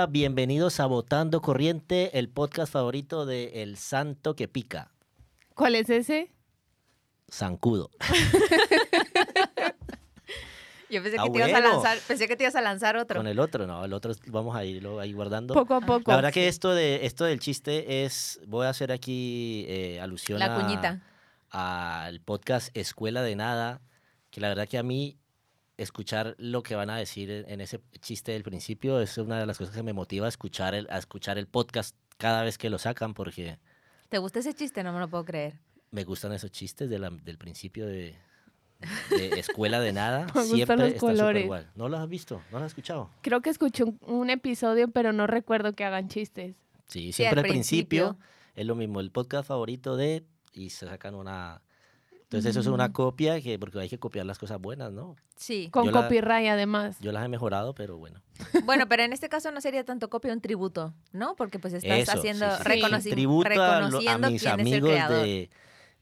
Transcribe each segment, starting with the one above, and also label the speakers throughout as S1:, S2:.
S1: Hola, bienvenidos a Votando Corriente, el podcast favorito de El Santo que Pica,
S2: ¿Cuál es ese?
S1: Zancudo.
S3: Yo pensé
S1: Ah,
S3: que, te ibas a lanzar, pensé que te ibas a lanzar otro.
S1: Con el otro, no, el otro vamos a irlo ahí guardando.
S2: Poco a poco.
S1: La verdad que esto, de, esto del chiste es, voy a hacer aquí eh, alusión
S3: La
S1: a-
S3: cuñita.
S1: al podcast Escuela de Nada, que la verdad que a mí escuchar lo que van a decir en ese chiste del principio es una de las cosas que me motiva a escuchar el, a escuchar el podcast cada vez que lo sacan, porque
S3: ¿Te gusta ese chiste? No me lo puedo creer.
S1: me gustan esos chistes de la- del principio de, de Escuela de Nada.
S2: Me
S1: Siempre
S2: los
S1: está
S2: colores.
S1: igual. ¿No lo has visto? ¿No lo has escuchado?
S2: Creo que escuché un, un episodio, pero no recuerdo que hagan chistes.
S1: Sí, siempre al principio,
S3: principio.
S1: es lo mismo, el podcast favorito de y se sacan una... Entonces eso es una copia que porque hay que copiar las cosas buenas, ¿no?
S3: Sí.
S2: Con
S1: Yo la-
S2: copyright, además.
S1: Yo las he mejorado, pero bueno.
S3: Bueno, pero en este caso no sería tanto copia, un tributo, ¿no? Porque pues estás
S1: Eso,
S3: haciendo,
S1: sí, sí, sí.
S3: reconoci-
S1: Tributo a, lo- a
S3: reconociendo
S1: mis
S3: quién es el
S1: amigos de,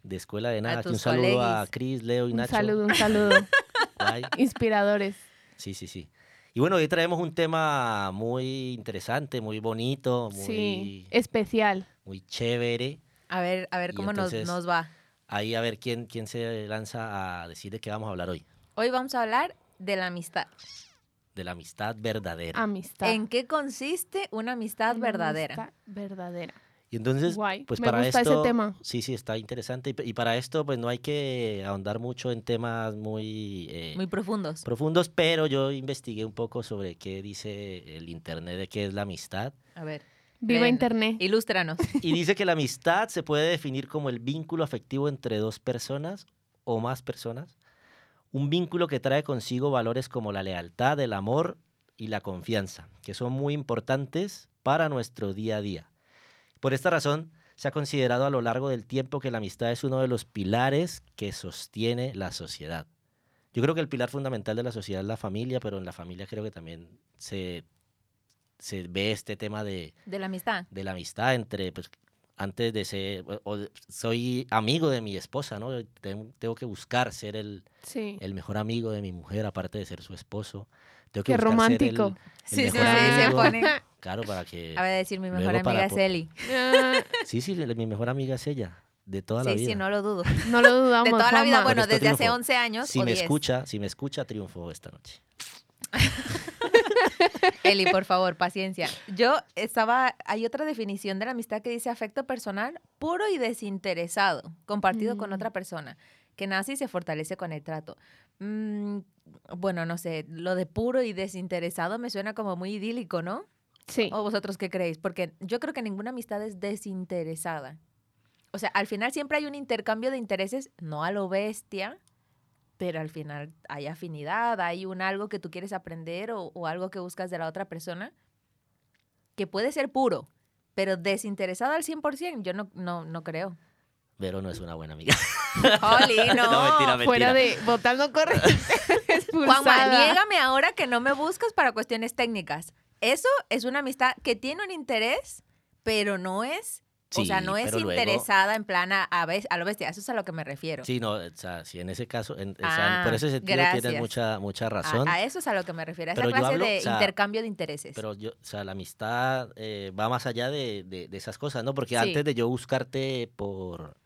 S1: de Escuela de Nada. Aquí un saludo a. Cris, Leo y
S2: Un
S1: Nacho.
S2: saludo, un saludo. Inspiradores.
S1: Sí, sí, sí. Y bueno, hoy traemos un tema muy interesante, muy bonito, muy,
S2: Sí, especial.
S1: muy chévere.
S3: A ver, a ver cómo nos, nos va.
S1: Ahí a ver quién, quién se lanza a decir de qué vamos a hablar hoy.
S3: Hoy vamos a hablar de la amistad.
S1: De la amistad verdadera.
S2: Amistad.
S3: ¿En qué consiste una amistad
S2: Una
S3: verdadera?
S2: amistad verdadera.
S1: Y entonces,
S2: Guay,
S1: pues
S2: me
S1: para
S2: gusta ese
S1: esto,
S2: tema.
S1: sí, sí, está interesante. Y para esto, pues no hay que ahondar mucho en temas muy, eh,
S3: Muy profundos.
S1: profundos, pero yo investigué un poco sobre qué dice el internet de qué es la amistad.
S3: A ver.
S2: Viva
S3: ven,
S2: Internet.
S3: Ilústranos.
S1: Y dice que la amistad se puede definir como el vínculo afectivo entre dos personas o más personas. Un vínculo que trae consigo valores como la lealtad, el amor y la confianza, que son muy importantes para nuestro día a día. Por esta razón, se ha considerado a lo largo del tiempo que la amistad es uno de los pilares que sostiene la sociedad. Yo creo que el pilar fundamental de la sociedad es la familia, pero en la familia creo que también se, se ve este tema de,
S3: De la amistad.
S1: de la amistad entre, pues, antes de ser, o- soy amigo de mi esposa, ¿no? Tengo, tengo que buscar ser el,
S2: Sí.
S1: el mejor amigo de mi mujer, aparte de ser su esposo. Tengo que
S2: Qué
S1: buscar ser el-
S2: romántico.
S1: el
S3: Sí, sí,
S1: mejor
S3: sí, se pone.
S1: Claro, para que...
S3: A ver, decir, mi mejor amiga es Eli.
S1: Sí, sí, mi mejor amiga es ella, de toda la
S3: Sí,
S1: vida.
S3: sí, no lo dudo.
S2: no lo dudamos.
S3: De toda la vida, bueno, desde hace
S1: triunfo.
S3: 11 años
S1: si
S3: o
S1: me
S3: 10.
S1: escucha, si me escucha, triunfo esta noche.
S3: Eli, por favor, paciencia. Yo estaba, hay otra definición de la amistad que dice afecto personal puro y desinteresado, compartido con
S2: Mm.
S3: otra persona, que nace y se fortalece con el trato. Mm, bueno, no sé, lo de puro y desinteresado me suena como muy idílico, ¿no?
S2: Sí.
S3: ¿O vosotros qué creéis? Porque yo creo que ninguna amistad es desinteresada. O sea, al final siempre hay un intercambio de intereses, no a lo bestia, pero al final hay afinidad, hay un algo que tú quieres aprender o, o algo que buscas de la otra persona, que puede ser puro, pero desinteresado al 100%, yo no, no, no creo.
S1: Pero no es una buena amiga.
S3: Oli, no.
S1: No, mentira, mentira.
S2: Fuera de votando corriente.
S3: Juanma, niégame ahora que no me buscas para cuestiones técnicas. Eso es una amistad que tiene un interés, pero no es, o sea,
S1: Sí,
S3: no es
S1: pero luego-
S3: interesada en plan a, a, bes- a lo bestia. Eso es a lo que me refiero.
S1: Sí, no, o sea, sí, en ese caso, en- o sea,
S3: Ah,
S1: por ese sentido
S3: gracias.
S1: tienes mucha, mucha
S3: A,
S1: razón.
S3: a eso es a lo que me refiero, a esa
S1: Pero yo
S3: clase
S1: hablo,
S3: de
S1: o sea,
S3: intercambio de intereses.
S1: Pero yo, o sea, la amistad eh, va más allá de, de- de esas cosas, ¿no? Porque
S3: Sí.
S1: antes de yo buscarte por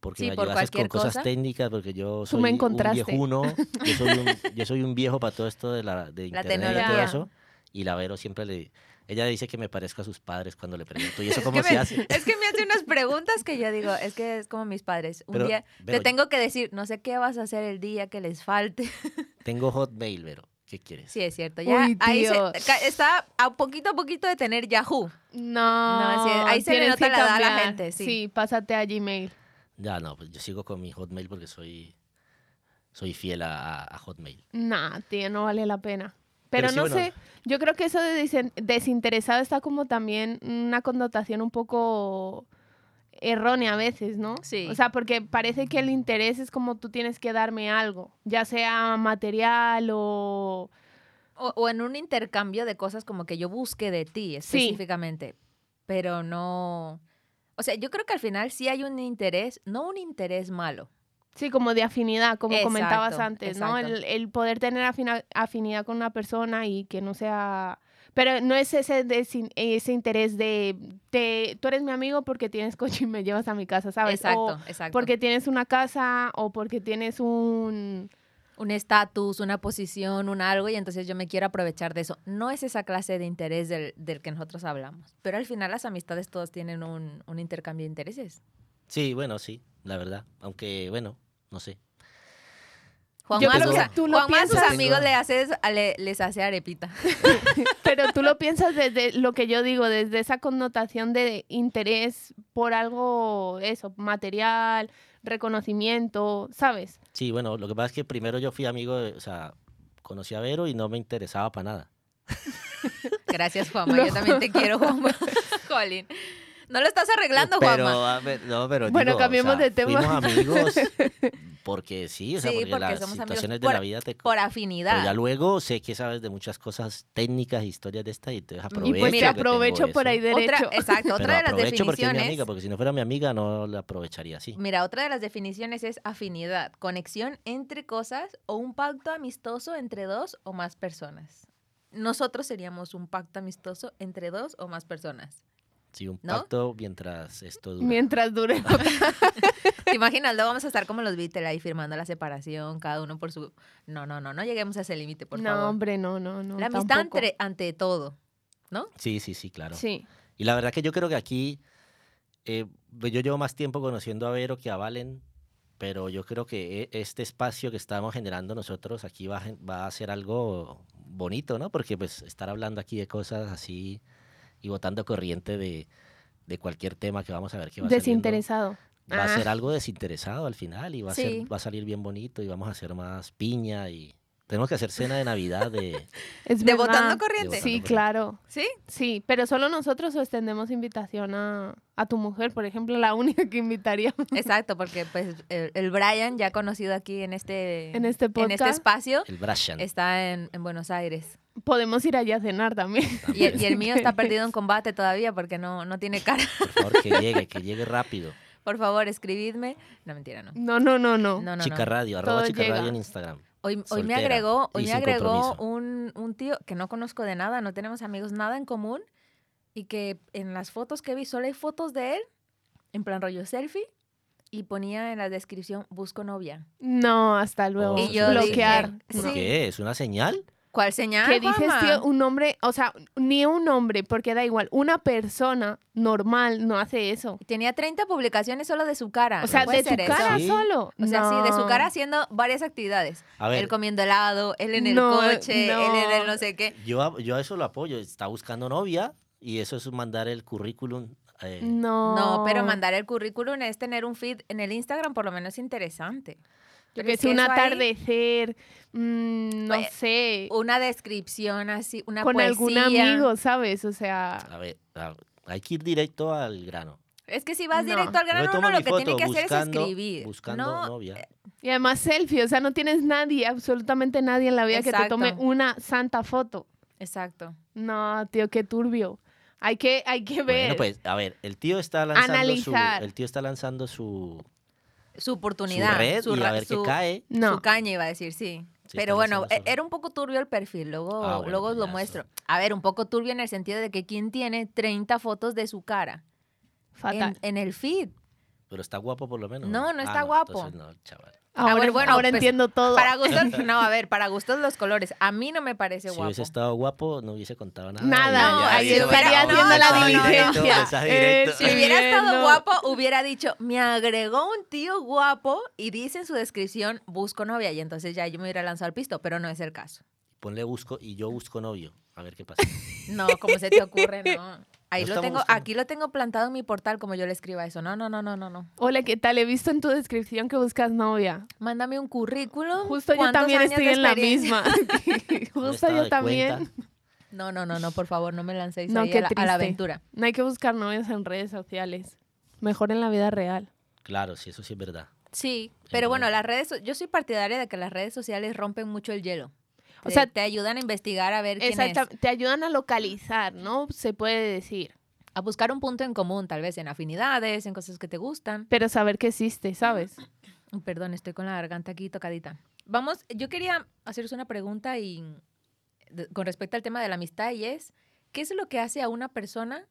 S1: porque
S3: Sí,
S1: me
S3: por
S1: ayudases con cosas
S3: cosa.
S1: técnicas, porque yo soy
S2: me
S1: un viejuno, yo soy un, yo soy un viejo para todo esto de la de
S3: La
S1: internet y todo eso. Y la Vero siempre le, ella dice que me parezco a sus padres cuando le pregunto, ¿y eso cómo
S3: que
S1: se
S3: me-
S1: hace?
S3: es que me hace unas preguntas que yo digo, es que es como mis padres. Un
S1: Pero,
S3: día
S1: Vero,
S3: te tengo que decir, no sé qué vas a hacer el día que les falte.
S1: Tengo Hotmail, Vero, ¿qué quieres?
S3: Sí, es cierto. Ya
S2: Uy,
S3: ahí se- está a poquito a poquito de tener Yahoo.
S2: No,
S3: No, sí, ahí se le nota la edad a la gente, sí.
S2: Sí, pásate a Gmail.
S1: Ya no, pues yo sigo con mi Hotmail porque soy, soy fiel a, a Hotmail.
S2: Nah, tío, no vale la pena. Pero,
S1: sí,
S2: no
S1: bueno.
S2: sé, yo creo que eso de desinteresado está como también una connotación un poco errónea a veces, ¿no?
S3: Sí.
S2: O sea, porque parece que el interés es como tú tienes que darme algo, ya sea material o...
S3: O, o en un intercambio de cosas como que yo busque de ti específicamente, pero no... O sea, yo creo que al final sí hay un interés, no un interés malo.
S2: Sí, como de afinidad, como comentabas
S3: Exacto,
S2: antes, ¿no? El, el poder tener afinidad con una persona y que no sea... Pero no es ese, ese interés de, te- tú eres mi amigo porque tienes coche y me llevas a mi casa, ¿sabes?
S3: Exacto,
S2: O
S3: exacto.
S2: porque tienes una casa o porque tienes un...
S3: un estatus, una posición, un algo, y entonces yo me quiero aprovechar de eso. No es esa clase de interés del, del que nosotros hablamos, pero al final las amistades todos tienen un, un intercambio de intereses.
S1: Sí, bueno, sí, la verdad. Aunque, bueno, no sé.
S2: Creo
S3: a sus
S1: que
S2: tú lo
S3: Juanma a sus
S2: piensas-
S3: amigos le haces, a- le- les hace arepita.
S2: Pero tú lo piensas desde lo que yo digo, desde esa connotación de interés por algo, eso, material, reconocimiento, ¿sabes?
S1: Sí, bueno, lo que pasa es que primero yo fui amigo, de- o sea, conocí a Vero y no me interesaba para nada.
S3: Gracias, Juanma. Yo también te quiero, Juanma. Jolín. No lo estás arreglando,
S1: pero,
S3: Juanma.
S1: a ver, no, pero
S2: Bueno,
S1: digo, o
S2: cambiemos
S1: sea,
S2: de tema.
S1: Fuimos amigos porque sí, o sea,
S3: Sí,
S1: porque,
S3: porque
S1: las
S3: amigos
S1: situaciones de
S3: por-
S1: la vida te...
S3: Por
S1: Pero ya
S3: afinidad.
S1: luego sé que sabes de muchas cosas técnicas, historias de esta y te aprovecho.
S2: y pues
S1: tengo
S2: aprovecho por
S1: eso.
S2: ahí derecho.
S3: Otra, exacto,
S1: Pero
S3: otra de las
S1: aprovecho porque es mi
S3: definiciones.
S1: amiga, porque si no fuera mi amiga no la aprovecharía así.
S3: Mira, otra de las definiciones es afinidad, conexión entre cosas o un pacto amistoso entre dos o más personas. Nosotros seríamos un pacto amistoso entre dos o más personas.
S1: Sí, un
S3: ¿No?
S1: pacto mientras esto dura.
S2: Mientras dure.
S3: ¿Te imaginas? Luego vamos a estar como los Beatles ahí firmando la separación, cada uno por su... No, no, no, no lleguemos a ese límite, por
S2: no,
S3: favor.
S2: hombre, no, no, no.
S3: la amistad ante, ante todo, ¿no?
S1: Sí, sí, sí, claro.
S2: Sí.
S1: Y la verdad que yo creo que aquí, eh, pues yo llevo más tiempo conociendo a Vero que a Valen, pero yo creo que e- este espacio que estamos generando nosotros aquí va va a ser algo bonito, ¿no? Porque pues estar hablando aquí de cosas así y botando corriente de, de cualquier tema que vamos a ver que va saliendo,
S2: Desinteresado.
S1: Va a
S2: Ah.
S1: ser algo desinteresado al final y va a,
S3: Sí.
S1: ser, va a salir bien bonito y vamos a hacer más piña y tenemos que hacer cena de Navidad de...
S2: Es
S3: De
S2: verdad.
S3: botando corriente.
S1: De
S2: Sí, claro.
S3: ¿Sí?
S2: Sí, pero solo nosotros os extendemos invitación a, a tu mujer, por ejemplo, la única que invitaríamos.
S3: Exacto, porque pues el, el Brian, ya conocido aquí en este,
S2: En este
S3: en
S2: podcast.
S3: este espacio,
S1: El Brashan.
S3: está en, en Buenos Aires.
S2: Podemos ir allá a cenar también.
S3: Y el, y el mío está perdido en combate todavía porque no, no tiene cara.
S1: Por favor, que llegue, que llegue rápido.
S3: Por favor, escribidme. No, mentira, no.
S2: No, no, no, no.
S3: No, no,
S1: Chica. Radio, arroba
S2: Todo
S1: Chica
S2: llega.
S1: Radio en Instagram.
S3: Hoy, hoy me agregó, hoy me agregó un, un tío que no conozco de nada, no tenemos amigos nada en común y que en las fotos que vi solo hay fotos de él, en plan rollo selfie, y ponía en la descripción busco novia.
S2: No, hasta luego.
S1: Oh,
S3: Y yo
S2: Bloquear.
S3: dije,
S1: ¿Por
S3: Sí.
S1: qué? ¿Es una señal?
S3: ¿Cuál señal?
S2: ¿Qué dices,
S3: Juanma?
S2: tío? Un nombre, o sea, ni un nombre, porque da igual. Una persona normal no hace eso.
S3: Tenía 30 publicaciones solo de su cara.
S2: O sea,
S3: no
S2: de
S3: eso.
S2: cara
S1: Sí.
S2: solo.
S3: O sea, sí, de su cara haciendo varias actividades.
S1: A ver,
S3: Él comiendo helado, él en el
S2: No,
S3: coche, él en el
S2: no.
S3: sé qué.
S1: yo, a- yo a eso lo apoyo. Está buscando novia y eso es mandar el currículum. eh,
S2: No.
S3: No, pero mandar el currículum es tener un feed en el Instagram, por lo menos interesante.
S2: Yo que
S3: es
S2: sé, un atardecer, mm, no
S3: Pues,
S2: sé,
S3: Una descripción así, una
S2: con algún amigo, ¿sabes? O sea,
S1: A ver, a- hay que ir directo al grano.
S3: Es que si vas
S2: No.
S3: directo al grano, uno lo que
S1: foto
S3: tiene que hacer es escribir.
S1: Buscando
S3: no,
S1: novia.
S2: y además selfie, o sea, no tienes nadie, absolutamente nadie en la vida que te tome una santa foto.
S3: Exacto.
S2: No, tío, qué turbio. Hay que, hay que ver.
S1: Bueno, pues, a ver, el tío está lanzando
S2: Analizar.
S1: su... El tío está lanzando su,
S3: Su oportunidad.
S1: su red y a ver qué cae.
S2: no.
S3: Su caña iba a decir, sí.
S1: Sí,
S3: Pero
S1: está
S3: bueno, e- era un poco turbio el perfil, luego,
S1: Ah, bueno,
S3: luego
S1: pues
S3: lo muestro. A ver, un poco turbio en el sentido de que quién tiene 30 fotos de su cara
S2: Fatal.
S3: en, en el feed.
S1: Pero está guapo por lo menos.
S3: No, no
S1: Ah,
S3: está guapo.
S1: entonces no, chaval.
S2: Ahora,
S3: bueno,
S2: ahora
S3: pues,
S2: entiendo todo.
S3: Para gustos, no, a ver, para gustos los colores. A mí no me parece
S1: Si
S3: guapo.
S1: hubiese estado guapo, no hubiese contado nada.
S2: Nada,
S3: no, ahí estaría haciendo la diligencia. Si hubiera estado guapo, hubiera dicho, me agregó un tío guapo y dice en su descripción, busco novia. Y entonces ya yo me hubiera lanzado al pisto, pero no es el caso.
S1: Ponle busco y yo busco novio. A ver qué pasa.
S3: No, como se te ocurre, no. Ahí
S1: No
S3: lo tengo,
S1: buscando.
S3: aquí lo tengo plantado en mi portal como yo le escriba eso. No, no, no, no, no, no.
S2: Hola, ¿qué tal? He visto en tu descripción que buscas novia.
S3: Mándame un currículum.
S2: Justo yo
S3: ¿cuántos
S2: también estoy en la misma. Justo yo también.
S1: cuenta.
S3: No, no, no, no, por favor, no me lancéis
S2: No,
S3: ahí
S2: qué
S3: a la, a la aventura.
S2: No hay que buscar novias en redes sociales. Mejor en la vida real.
S1: Claro, sí, eso sí es verdad.
S3: Sí, pero bueno, las redes, yo soy partidaria de que las redes sociales rompen mucho el hielo.
S2: O
S3: Te-
S2: sea,
S3: te ayudan a investigar a ver quién
S2: Exacto.
S3: es.
S2: Te ayudan a localizar, ¿no? Se puede decir.
S3: A buscar un punto en común, tal vez en afinidades, en cosas que te gustan.
S2: Pero saber que existe, ¿sabes?
S3: Perdón, estoy con la garganta aquí tocadita. Vamos, yo quería haceros una pregunta y de- con respecto al tema de la amistad y es, ¿qué es lo que hace a una persona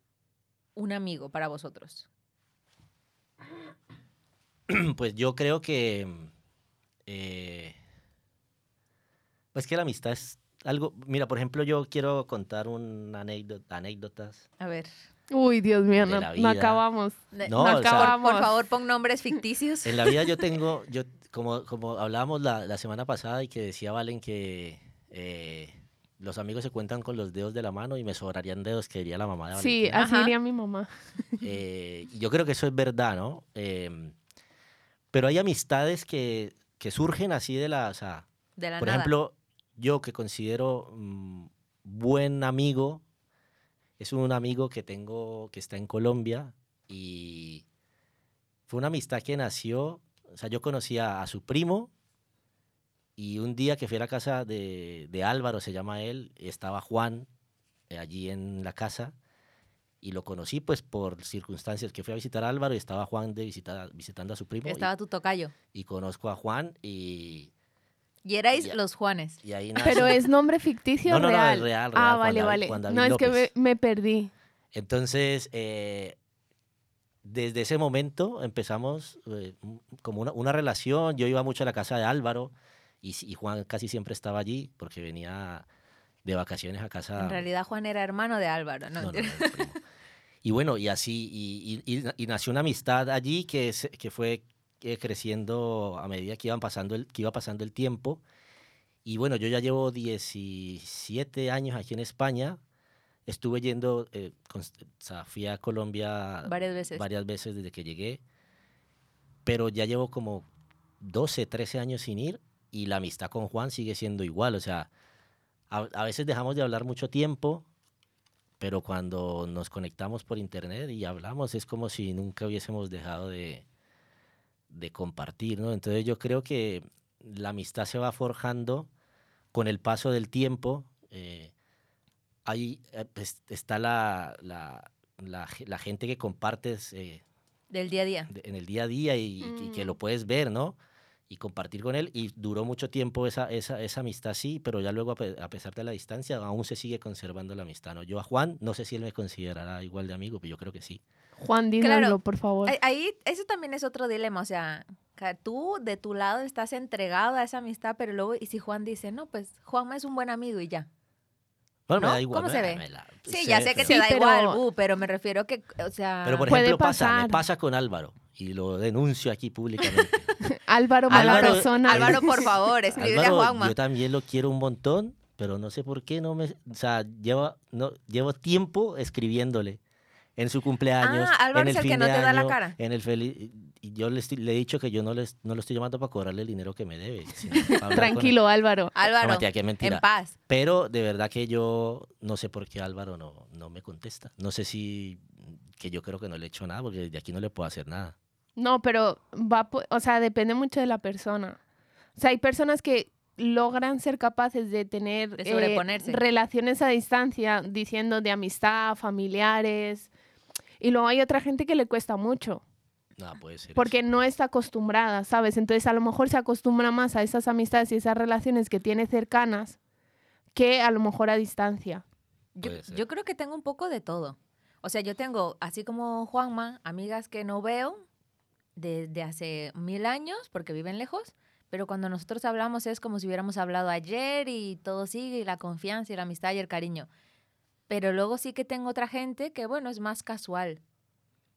S3: un amigo para vosotros?
S1: Pues yo creo que. eh, pues que la amistad es algo. Mira, por ejemplo, yo quiero contar una anécdota, anécdotas.
S3: A ver,
S2: Uy, Dios mío, no, acabamos.
S1: No,
S2: no
S1: o sea,
S2: acabamos.
S3: por favor, pon nombres ficticios.
S1: En la vida yo tengo, yo como, como hablábamos la, la semana pasada y que decía Valen que eh, los amigos se cuentan con los dedos de la mano y me sobrarían dedos, que diría la mamá de
S2: Sí,
S1: Valentina.
S2: así
S3: Ajá.
S2: diría mi mamá.
S1: Eh, yo creo que eso es verdad, ¿no? Em, pero hay amistades que, que surgen así de la, o sea,
S3: De la
S1: por
S3: nada.
S1: ejemplo, yo que considero mm, buen amigo, es un amigo que tengo que está en Colombia y fue una amistad que nació, o sea, yo conocía a su primo y un día que fui a la casa de, de Álvaro, se llama él, estaba Juan eh, allí en la casa y lo conocí pues por circunstancias que fui a visitar a Álvaro y estaba Juan de visita, visitando a su primo y-
S3: Estaba tu tocayo.
S1: y, conozco a Juan y,
S3: Y erais
S1: Ya.
S3: los Juanes.
S1: y ahí nace-
S2: Pero es nombre ficticio
S1: No, no, no, es
S2: real.
S1: real,
S2: Ah,
S1: real, Juan
S2: vale,
S1: David-
S2: vale.
S1: Juan David
S2: No, es que me,
S1: López.
S2: me perdí.
S1: Entonces, eh, desde ese momento empezamos eh, como una, una relación. Yo iba mucho a la casa de Álvaro y, y Juan casi siempre estaba allí porque venía de vacaciones a casa.
S3: En realidad Juan era hermano de Álvaro, ¿no?
S1: Y bueno, y así, y, y- y- y nació una amistad allí que, se- que fue eh, creciendo a medida que, iban pasando el, que iba pasando el tiempo. Y bueno, yo ya llevo 17 años aquí en España. Estuve yendo, eh, const- o sea, fui a Colombia
S3: Varias veces.
S1: varias veces desde que llegué, pero ya llevo como 12, 13 años sin ir y la amistad con Juan sigue siendo igual. O sea, a, a veces dejamos de hablar mucho tiempo, pero cuando nos conectamos por internet y hablamos es como si nunca hubiésemos dejado de, de compartir, ¿no? Entonces yo creo que la amistad se va forjando con el paso del tiempo. eh, ahí eh, pues, está la, la, la ge- la gente que compartes eh,
S3: Del día a día.
S1: de- en el día a día y, y que
S2: Mm.
S1: lo puedes ver, ¿no? Y compartir con él. Y duró mucho tiempo esa, esa, esa amistad, sí, pero ya luego, a, pe- a pesar de la distancia, aún se sigue conservando la amistad, ¿no? Yo a Juan, no sé si él me considerará igual de amigo, pero yo creo que sí.
S2: Juan, dínoslo, por favor.
S3: Ahí- eso también es otro dilema, o sea, tú de tu lado estás entregado a esa amistad, pero luego, y si Juan dice, no, pues Juanma es un buen amigo y ya.
S1: Bueno,
S3: ¿No?
S1: me da igual.
S3: ¿Cómo
S1: me
S3: se
S1: da-
S3: ve?
S1: la-
S3: Sí,
S1: sé,
S3: ya sé que
S1: pero-
S3: te
S2: Sí,
S3: da
S2: pero-
S3: igual, uh, pero me refiero que, o sea,
S1: Pero por
S2: Puede
S1: ejemplo, pasa, me pasa con Álvaro y lo denuncio aquí públicamente.
S2: Álvaro
S1: Álvaro-
S2: mala persona.
S3: Álvaro, por favor, escríbele a
S1: Álvaro,
S3: Juanma.
S1: yo también lo quiero un montón, pero no sé por qué no me, o sea, llevo, no, llevo tiempo escribiéndole en su cumpleaños,
S3: Ah, Álvaro
S1: en
S3: es
S1: el
S3: el que no te da la cara.
S1: en el feliz, y yo le, estoy- le he dicho que yo no, les, no lo estoy llamando para cobrarle el dinero que me debe. con.
S2: Tranquilo, Álvaro.
S1: No,
S3: Álvaro,
S1: mentira, que mentira.
S3: en paz.
S1: Pero de verdad que yo no sé por qué Álvaro no, no me contesta. No sé si que yo creo que no le he hecho nada, porque de aquí no le puedo hacer nada.
S2: No, pero va, po- o sea, depende mucho de la persona. O sea, hay personas que logran ser capaces de tener
S3: De
S2: eh,
S3: sobreponerse.
S2: relaciones a distancia, diciendo de amistad, familiares. Y luego hay otra gente que le cuesta mucho,
S1: No, puede ser.
S2: porque
S1: eso.
S2: no está acostumbrada, ¿sabes? Entonces a lo mejor se acostumbra más a esas amistades y esas relaciones que tiene cercanas que a lo mejor a distancia.
S3: Yo, yo creo que tengo un poco de todo. O sea, yo tengo, así como Juanma, amigas que no veo desde hace mil años porque viven lejos, pero cuando nosotros hablamos es como si hubiéramos hablado ayer y todo sigue y la confianza y la amistad y el cariño. Pero luego sí que tengo otra gente que, bueno, es más casual.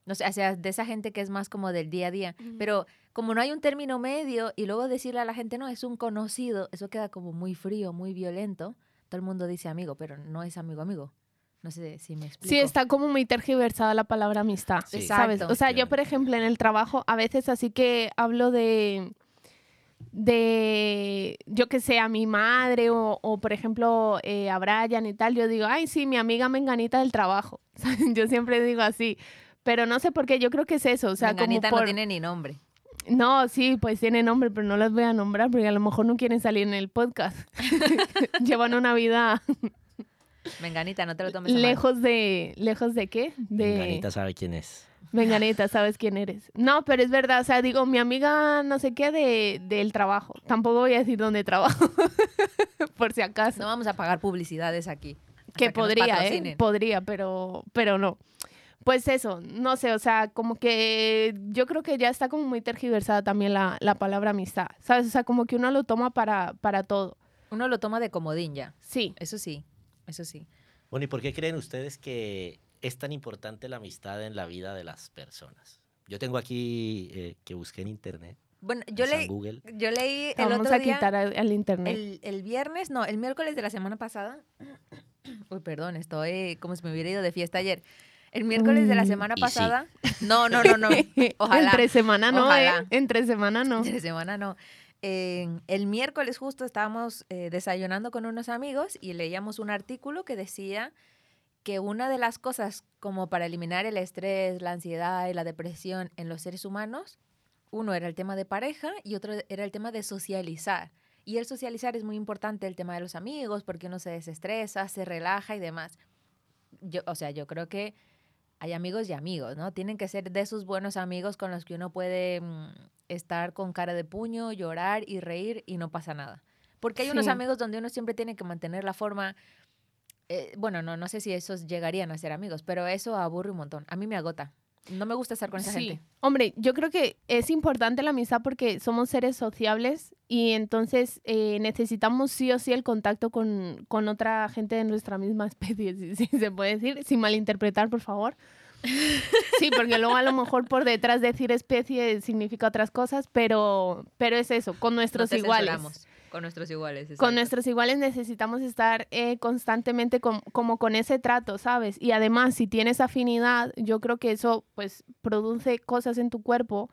S3: No sé, o sea, de esa gente que es más como del día a día. Pero como no hay un término medio y luego decirle a la gente, no, es un conocido, eso queda como muy frío, muy violento. Todo el mundo dice amigo, pero no es amigo amigo. No sé si me explico.
S2: Sí, está como muy tergiversada la palabra amistad,
S1: Sí.
S2: ¿sabes?
S3: Exacto.
S2: O sea, yo, por ejemplo, en el trabajo, a veces así que hablo de, de yo que sé, a mi madre o, o, por ejemplo, eh, a Brian y tal, yo digo, ay, sí, mi amiga menganita del trabajo. yo siempre digo así. Pero no sé por qué, yo creo que es eso, o sea,
S3: Menganita
S2: como por...
S3: no tiene ni nombre.
S2: No, sí, pues tiene nombre, pero no las voy a nombrar porque a lo mejor no quieren salir en el podcast. Llevan una vida
S3: Menganita, no te lo tomes a mal.
S2: lejos de... ¿Lejos de qué? De...
S1: Menganita sabe quién es.
S2: Venganita, sabes quién eres. No, pero es verdad, o sea, digo, mi amiga no sé qué de, del trabajo. Tampoco voy a decir dónde trabajo, por si acaso.
S3: No vamos a pagar publicidades aquí.
S2: que podría, ¿eh? Podría, pero, pero no. Pues eso, no sé, o sea, como que yo creo que ya está como muy tergiversada también la, la palabra amistad, ¿sabes? O sea, como que uno lo toma para, para todo.
S3: Uno lo toma de comodín ya.
S2: Sí.
S3: Eso sí, eso sí.
S1: Bueno, ¿y por qué creen ustedes que es tan importante la amistad en la vida de las personas? Yo tengo aquí eh, que busqué en internet,
S3: Bueno, yo leí,
S1: Google.
S3: yo leí el
S2: Vamos
S3: otro
S2: a
S3: día,
S2: quitar al, internet.
S3: el, el viernes, no, el miércoles de la semana pasada. Uy, perdón, estoy como si me hubiera ido de fiesta ayer. El miércoles de la
S2: Mm,
S3: semana
S1: sí.
S3: pasada. No, no, no, no. Ojalá.
S2: Entre semana no,
S3: Ojalá.
S2: ¿eh? Entre semana no.
S3: De semana no. Eh, el miércoles justo estábamos eh, desayunando con unos amigos y leíamos un artículo que decía que una de las cosas como para eliminar el estrés, la ansiedad y la depresión en los seres humanos, uno era el tema de pareja y otro era el tema de socializar. Y el socializar es muy importante, el tema de los amigos, porque uno se desestresa, se relaja y demás. Yo, o sea, yo creo que hay amigos y amigos, ¿no? Tienen que ser de esos buenos amigos con los que uno puede mm, estar con cara de puño, llorar y reír y no pasa nada. Porque hay unos amigos donde uno siempre tiene que mantener la forma. Eh, bueno, no, no sé si esos llegarían a ser amigos, pero eso aburre un montón. A mí me agota. No me gusta estar con esa
S2: Sí.
S3: gente.
S2: Hombre, yo creo que es importante la amistad porque somos seres sociables y entonces eh, necesitamos sí o sí el contacto con, con otra gente de nuestra misma especie, si, si se puede decir, sin malinterpretar, por favor. Sí, porque luego a lo mejor por detrás decir especie significa otras cosas, pero, pero es eso, con nuestros
S3: No
S2: iguales.
S3: censuramos. Con nuestros iguales.
S2: Con
S3: exacto.
S2: nuestros iguales necesitamos estar eh, constantemente com- como con ese trato, ¿sabes? Y además, si tienes afinidad, yo creo que eso pues produce cosas en tu cuerpo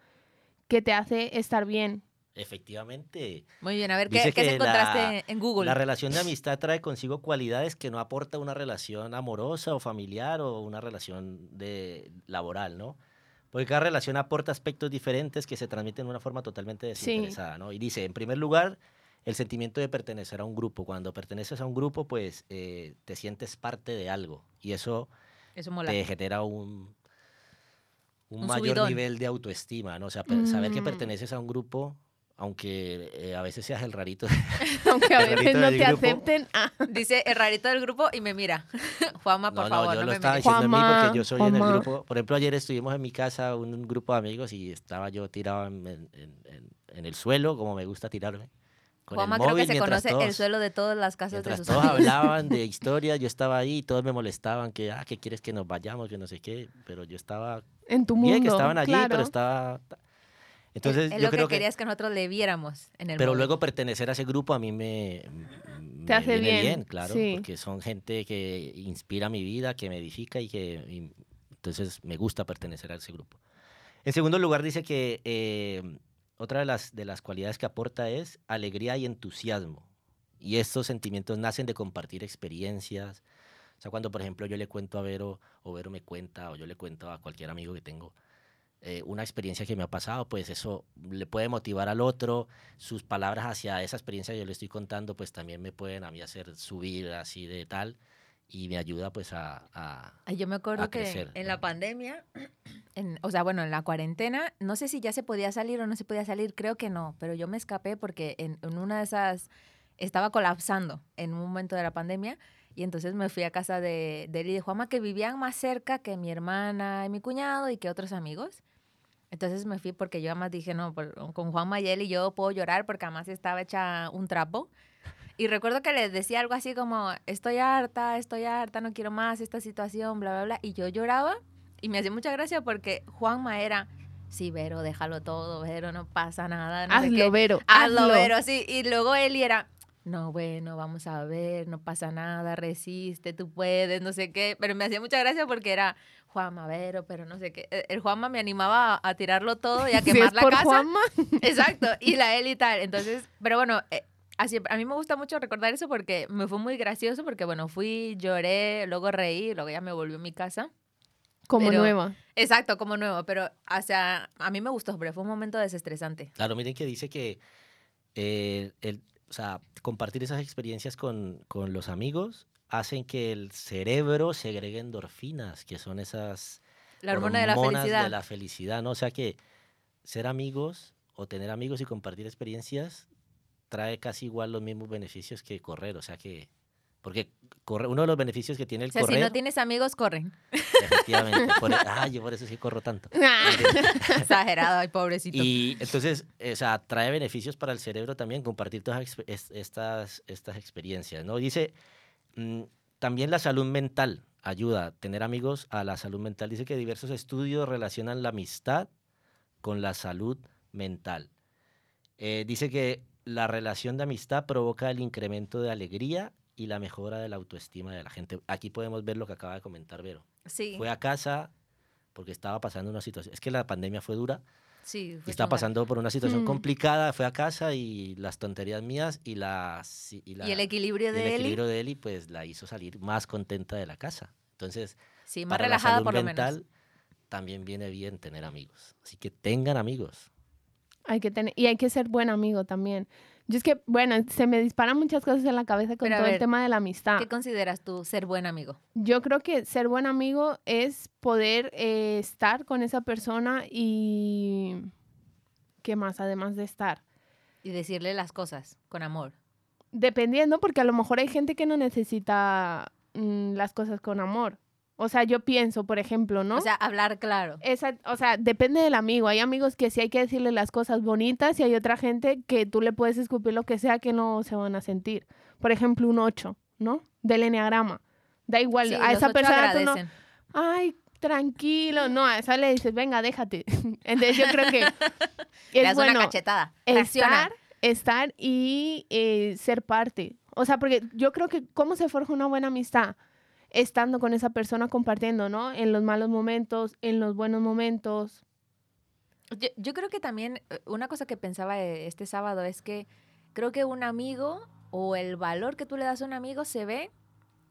S2: que te hace estar bien.
S1: Efectivamente,
S3: Muy bien, a ver, ¿qué, qué se encontraste
S1: la-
S3: en Google?
S1: la relación de amistad trae consigo cualidades que no aporta una relación amorosa o familiar o una relación de laboral, ¿no? Porque cada relación aporta aspectos diferentes que se transmiten de una forma totalmente
S2: Sí.
S1: desinteresada, ¿no? Y dice, en primer lugar, el sentimiento de pertenecer a un grupo. Cuando perteneces a un grupo, pues eh, te sientes parte de algo y eso
S3: Eso mola.
S1: te genera un, un,
S3: Un
S1: mayor
S3: subidón.
S1: nivel de autoestima, ¿no? O sea, saber que
S2: Mm.
S1: perteneces a un grupo, aunque eh, a veces seas el rarito.
S2: Aunque a
S1: El
S2: veces no te
S1: grupo.
S2: acepten. ah,
S3: Dice el rarito del grupo y me mira. Juanma, por
S1: no,
S3: favor,
S1: no,
S3: no,
S1: yo lo
S3: me
S1: estaba diciendo a mí
S2: Juanma,
S1: porque yo soy en el
S2: Juanma.
S1: grupo. Por ejemplo, ayer estuvimos en mi casa, un, un grupo de amigos, y estaba yo tirado en, en- en- en el suelo, como me gusta tirarme. Con
S3: Juanma
S1: el
S3: creo que
S1: móvil
S3: se conoce el
S1: todos-
S3: suelo de todas las casas de sus
S1: todos
S3: amigos.
S1: hablaban de historias, yo estaba ahí y todos me molestaban que, ah, que quieres que nos vayamos, yo no sé qué, pero yo estaba
S2: en tu mundo.
S1: bien, que estaban allí,
S2: claro.
S1: pero estaba... Entonces
S3: es
S1: yo
S3: lo
S1: creo
S3: que
S1: que...
S3: querías que nosotros le viéramos en el
S1: Pero
S3: móvil.
S1: luego pertenecer a ese grupo a mí me, me
S2: hace
S1: viene
S2: bien,
S1: claro,
S2: sí.
S1: porque son gente que inspira mi vida, que me edifica y que y- entonces me gusta pertenecer a ese grupo. En segundo lugar dice que eh, otra de las, de las cualidades que aporta es alegría y entusiasmo. Y estos sentimientos nacen de compartir experiencias. O sea, cuando por ejemplo yo le cuento a Vero o Vero me cuenta o yo le cuento a cualquier amigo que tengo eh, una experiencia que me ha pasado, pues eso le puede motivar al otro. Sus palabras hacia esa experiencia que yo le estoy contando, pues también me pueden a mí hacer subir así de tal y me ayuda pues a... a-
S3: Yo me acuerdo
S1: a
S3: que
S1: crecer,
S3: en
S1: ¿no?
S3: la pandemia, en- o sea, bueno, en la cuarentena, no sé si ya se podía salir o no se podía salir, creo que no, pero yo me escapé porque en, en una de esas estaba colapsando en un momento de la pandemia y entonces me fui a casa de, de él y de Juanma que vivían más cerca que mi hermana y mi cuñado y que otros amigos. Entonces me fui porque yo además dije, no, por- con Juanma y él y yo puedo llorar porque además estaba hecha un trapo. Y recuerdo que les decía algo así como, estoy harta, estoy harta, no quiero más esta situación, bla, bla, bla. Y yo lloraba y me hacía mucha gracia porque Juanma era, sí, Vero, déjalo todo, Vero, no pasa nada. No sé qué.
S2: Hazlo, Vero.
S3: Hazlo,
S2: hazlo.
S3: Vero, sí. Y luego Eli era, no, bueno, vamos a ver, no pasa nada, resiste, tú puedes, no sé qué. Pero me hacía mucha gracia porque era Juanma Vero, pero no sé qué. Eh, El Juanma me animaba a, a tirarlo todo y a
S2: Si es
S3: quemar la
S2: por
S3: casa.
S2: Juanma,
S3: Exacto, y la y tal. Entonces, pero bueno, eh, así, a mí me gusta mucho recordar eso porque me fue muy gracioso porque, bueno, fui, lloré, luego reí, luego ya me volvió a mi casa.
S2: como
S3: Pero-
S2: nueva.
S3: Exacto, como nuevo, pero o sea, a mí me gustó, pero fue un momento desestresante.
S1: Claro, miren que dice que eh, el, o sea, compartir esas experiencias con, con los amigos hacen que el cerebro segregue endorfinas, que son esas
S3: La hormona de la
S1: hormonas
S3: felicidad.
S1: de la felicidad, ¿no? O sea que ser amigos o tener amigos y compartir experiencias trae casi igual los mismos beneficios que correr, o sea que porque corre, uno de los beneficios que tiene el
S3: O sea,
S1: correr,
S3: si no tienes amigos, corren.
S1: efectivamente, por, ah, yo por eso sí corro tanto.
S3: Exagerado, ay, pobrecito.
S1: Y entonces, o sea, trae beneficios para el cerebro también compartir todas estas, estas experiencias, ¿no? Dice, mm, también la salud mental ayuda, tener amigos a la salud mental. Dice que diversos estudios relacionan la amistad con la salud mental. Eh, dice que la relación de amistad provoca el incremento de alegría y la mejora de la autoestima de la gente. Aquí podemos ver lo que acaba de comentar Vero.
S3: sí,
S1: Fue a casa porque estaba pasando una situación, es que la pandemia fue dura
S3: sí.
S1: y
S3: fue
S1: está pasando por una situación
S2: Mm.
S1: complicada, fue a casa y las tonterías mías y, las, y, la-
S3: Y el equilibrio
S1: y
S3: de él,
S1: equilibrio de Eli, pues la hizo salir más contenta de la casa. Entonces,
S3: sí, más
S1: para la
S3: relajada
S1: salud
S3: por lo
S1: mental
S3: menos.
S1: también viene bien tener amigos. Así que tengan amigos.
S2: Hay que tener, y hay que ser buen amigo también. Yo es que, bueno, se me disparan muchas cosas en la cabeza con
S3: Pero
S2: todo el tema de la amistad.
S3: ¿Qué consideras tú ser buen amigo?
S2: Yo creo que ser buen amigo es poder eh, estar con esa persona y... ¿Qué más? Además de estar.
S3: Y decirle las cosas con amor.
S2: Dependiendo, porque a lo mejor hay gente que no necesita mm, las cosas con amor. O sea, yo pienso, por ejemplo, ¿no?
S3: O sea, hablar claro.
S2: Esa, o sea, depende del amigo. Hay amigos que sí hay que decirle las cosas bonitas y hay otra gente que tú le puedes escupir lo que sea que no se van a sentir. Por ejemplo, un 8, ¿no? Del enneagrama. Da igual,
S3: Sí,
S2: a esa persona tú no, ay, tranquilo, no, a esa le dices, venga, déjate. Entonces yo creo que
S3: Le
S2: es
S3: das
S2: bueno
S3: una cachetada.
S2: Estar, estar y eh, ser parte. O sea, porque yo creo que cómo se forja una buena amistad estando con esa persona compartiendo, ¿no? En los malos momentos, en los buenos momentos.
S3: Yo, yo creo que también eh, una cosa que pensaba eh, este sábado es que creo que un amigo o el valor que tú le das a un amigo se ve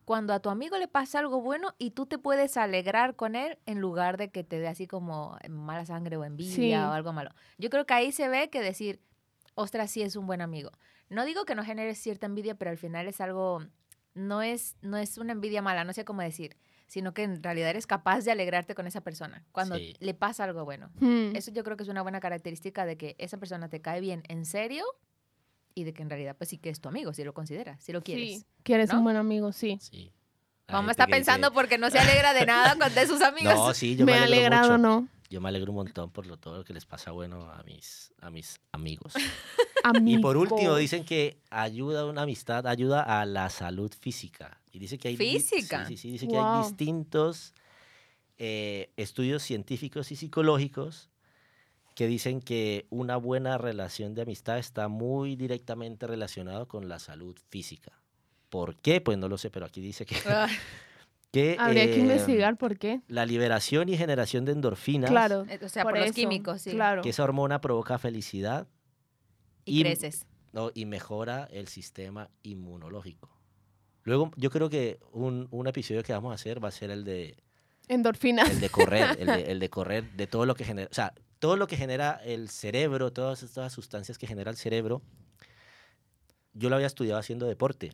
S3: cuando a tu amigo le pasa algo bueno y tú te puedes alegrar con él en lugar de que te dé así como mala sangre o envidia
S2: Sí.
S3: o algo malo. Yo creo que ahí se ve que decir, ostras, sí es un buen amigo. No digo que no genere cierta envidia, pero al final es algo, no es, no es una envidia mala, no sé cómo decir, sino que en realidad eres capaz de alegrarte con esa persona cuando
S1: Sí.
S3: le pasa algo bueno.
S2: Hmm.
S3: Eso yo creo que es una buena característica de que esa persona te cae bien en serio y de que en realidad pues sí que es tu amigo, si lo consideras, si lo quieres.
S2: Sí, que eres
S3: ¿no?
S2: un buen amigo, sí.
S1: Sí.
S3: Mamá está
S1: dice,
S3: pensando porque no se alegra de nada con de sus amigos.
S1: No, sí, yo
S2: me
S1: me,
S2: ha
S1: alegro
S2: alegrado,
S1: mucho.
S2: ¿no?
S1: Yo me alegro un montón por lo, todo lo que les pasa bueno a mis, a mis amigos.
S2: Amigo.
S1: Y por último, dicen que ayuda a una amistad, ayuda a la salud física. Y dice que hay
S3: ¿Física?
S1: Sí, sí, sí, dice que hay
S2: Wow.
S1: distintos eh, estudios científicos y psicológicos que dicen que una buena relación de amistad está muy directamente relacionado con la salud física. ¿Por qué? Pues no lo sé, pero aquí dice que,
S3: Ah,
S1: que,
S2: Habría que
S1: eh,
S2: investigar por qué.
S1: la liberación y generación de endorfinas,
S2: Claro.
S3: o sea, por, los
S2: eso,
S3: químicos, sí.
S2: Claro.
S1: que esa hormona provoca felicidad
S3: Y
S1: Y-
S3: creces.
S1: ¿no? y mejora el sistema inmunológico. Luego, yo creo que un, un episodio que vamos a hacer va a ser el de,
S2: Endorfinas.
S1: el de correr, el de, el de correr, de todo lo que genera, o sea, todo lo que genera el cerebro, todas estas sustancias que genera el cerebro. Yo lo había estudiado haciendo deporte,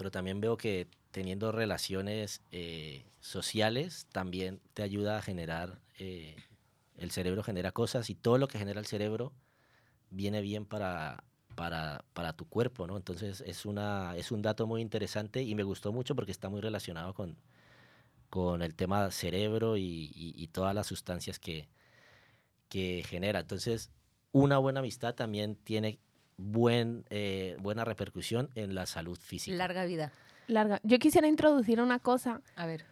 S1: pero también veo que teniendo relaciones eh, sociales también te ayuda a generar, eh, el cerebro genera cosas y todo lo que genera el cerebro viene bien para, para, para tu cuerpo, ¿no? Entonces es, una, es un dato muy interesante y me gustó mucho porque está muy relacionado con, con el tema cerebro y, y- todas las sustancias que, que genera. Entonces, una buena amistad también tiene buen, eh, buena repercusión en la salud física.
S3: Larga vida.
S2: Larga. Yo quisiera introducir una cosa,
S3: A ver.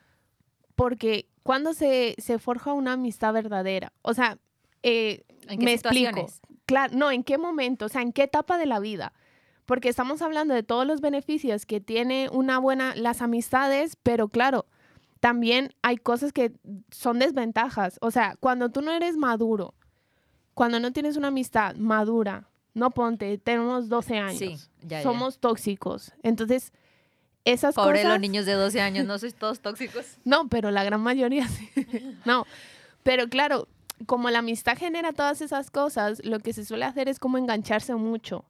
S2: porque cuando se, se forja una amistad verdadera, o sea, eh,
S3: ¿En qué
S2: me explico. Claro, no, ¿en qué momento? O sea, ¿en qué etapa de la vida? porque estamos hablando de todos los beneficios que tiene una buena, las amistades, pero claro, también hay cosas que son desventajas. O sea, cuando tú no eres maduro, cuando no tienes una amistad madura, no ponte, tenemos 12 años,
S3: Sí, ya, ya.
S2: somos tóxicos. Entonces, esas
S3: Pobre
S2: cosas...
S3: los niños de 12 años, no sois todos tóxicos.
S2: No, pero la gran mayoría sí. no, pero claro, como la amistad genera todas esas cosas, lo que se suele hacer es como engancharse mucho.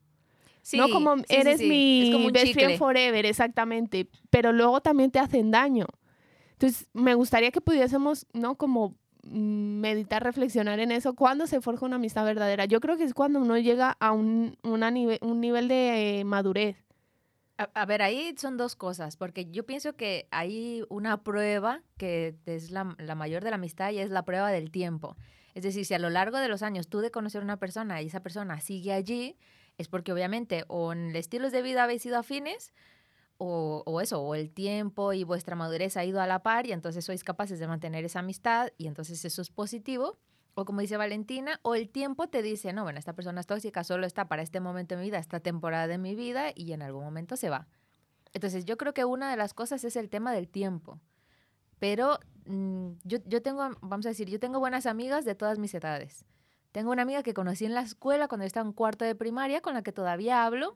S3: Sí,
S2: no como
S3: sí,
S2: eres
S3: sí.
S2: mi
S3: como
S2: best
S3: chicle.
S2: friend forever, exactamente. Pero luego también te hacen daño. Entonces, me gustaría que pudiésemos, ¿no? Como meditar, reflexionar en eso. ¿Cuándo se forja una amistad verdadera? Yo creo que es cuando uno llega a un, una nive- un nivel de eh, madurez.
S3: A, ver, ahí son dos cosas, porque yo pienso que hay una prueba que es la, la mayor de la amistad y es la prueba del tiempo. Es decir, si a lo largo de los años tú de conocer a una persona y esa persona sigue allí, es porque obviamente o en estilos de vida habéis sido afines, o, o eso, o el tiempo y vuestra madurez ha ido a la par y entonces sois capaces de mantener esa amistad y entonces eso es positivo. O como dice Valentina, o el tiempo te dice, no, bueno, esta persona es tóxica, solo está para este momento de mi vida, esta temporada de mi vida y en algún momento se va. Entonces yo creo que una de las cosas es el tema del tiempo. Pero mm, yo, yo tengo, vamos a decir, yo tengo buenas amigas de todas mis edades. Tengo una amiga que conocí en la escuela cuando estaba en cuarto de primaria, con la que todavía hablo,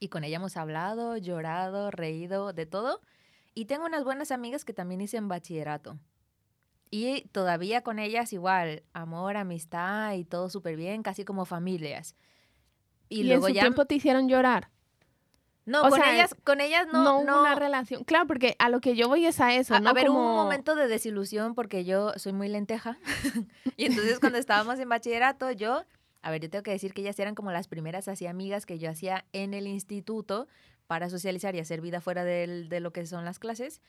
S3: y con ella hemos hablado, llorado, reído, de todo. Y tengo unas buenas amigas que también hice en bachillerato. Y todavía con ellas igual, amor, amistad y todo súper bien, casi como familias. Y,
S2: Y, en
S3: luego
S2: su
S3: ya...
S2: tiempo te hicieron llorar.
S3: No,
S2: o
S3: con
S2: sea,
S3: ellas, con ellas
S2: No,
S3: no,
S2: una relación. Claro, porque a lo que yo voy es a eso,
S3: A,
S2: ¿no?
S3: a ver, hubo
S2: Como-
S3: un momento de desilusión porque yo soy muy lenteja. y entonces cuando estábamos en bachillerato, yo, a ver, yo tengo que decir que ellas eran como las primeras así amigas que yo hacía en el instituto para socializar y hacer vida fuera de lo que son las clases.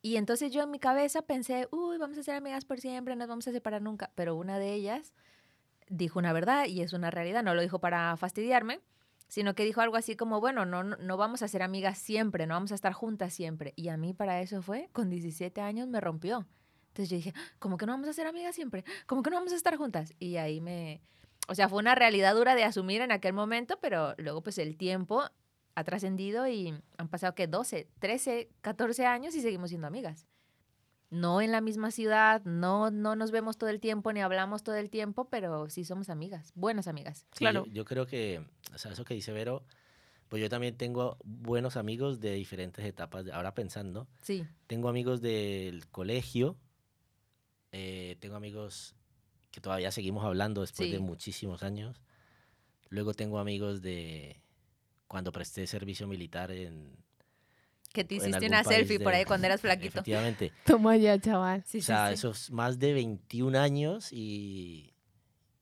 S3: Y entonces yo en mi cabeza pensé, uy, vamos a ser amigas por siempre, no nos vamos a separar nunca. Pero una de ellas dijo una verdad y es una realidad, no lo dijo para fastidiarme, sino que dijo algo así como, bueno, no, no, vamos a ser amigas siempre, no vamos a estar juntas siempre. Y a mí para eso fue, con 17 años me rompió. Entonces yo dije, ¿cómo que no vamos a ser amigas siempre? ¿Cómo que no vamos a estar juntas? Y ahí me... O sea, fue una realidad dura de asumir en aquel momento, pero luego pues el tiempo ha trascendido y han pasado que 12, 13, 14 años y seguimos siendo amigas. No en la misma ciudad, no, no nos vemos todo el tiempo ni hablamos todo el tiempo, pero sí somos amigas, buenas amigas.
S1: Sí,
S2: Claro.
S1: Yo, yo creo que, o sea, eso que dice Vero, pues yo también tengo buenos amigos de diferentes etapas. Ahora pensando,
S3: Sí.
S1: tengo amigos del colegio, eh, tengo amigos que todavía seguimos hablando después de
S3: Sí.
S1: muchísimos años. Luego tengo amigos de cuando presté servicio militar en...
S3: Que te hiciste una selfie por
S1: de-
S3: ahí cuando eras flaquito.
S1: Efectivamente.
S2: Toma ya, chaval.
S3: Sí,
S1: o sea,
S3: sí.
S1: esos más de 21 años y,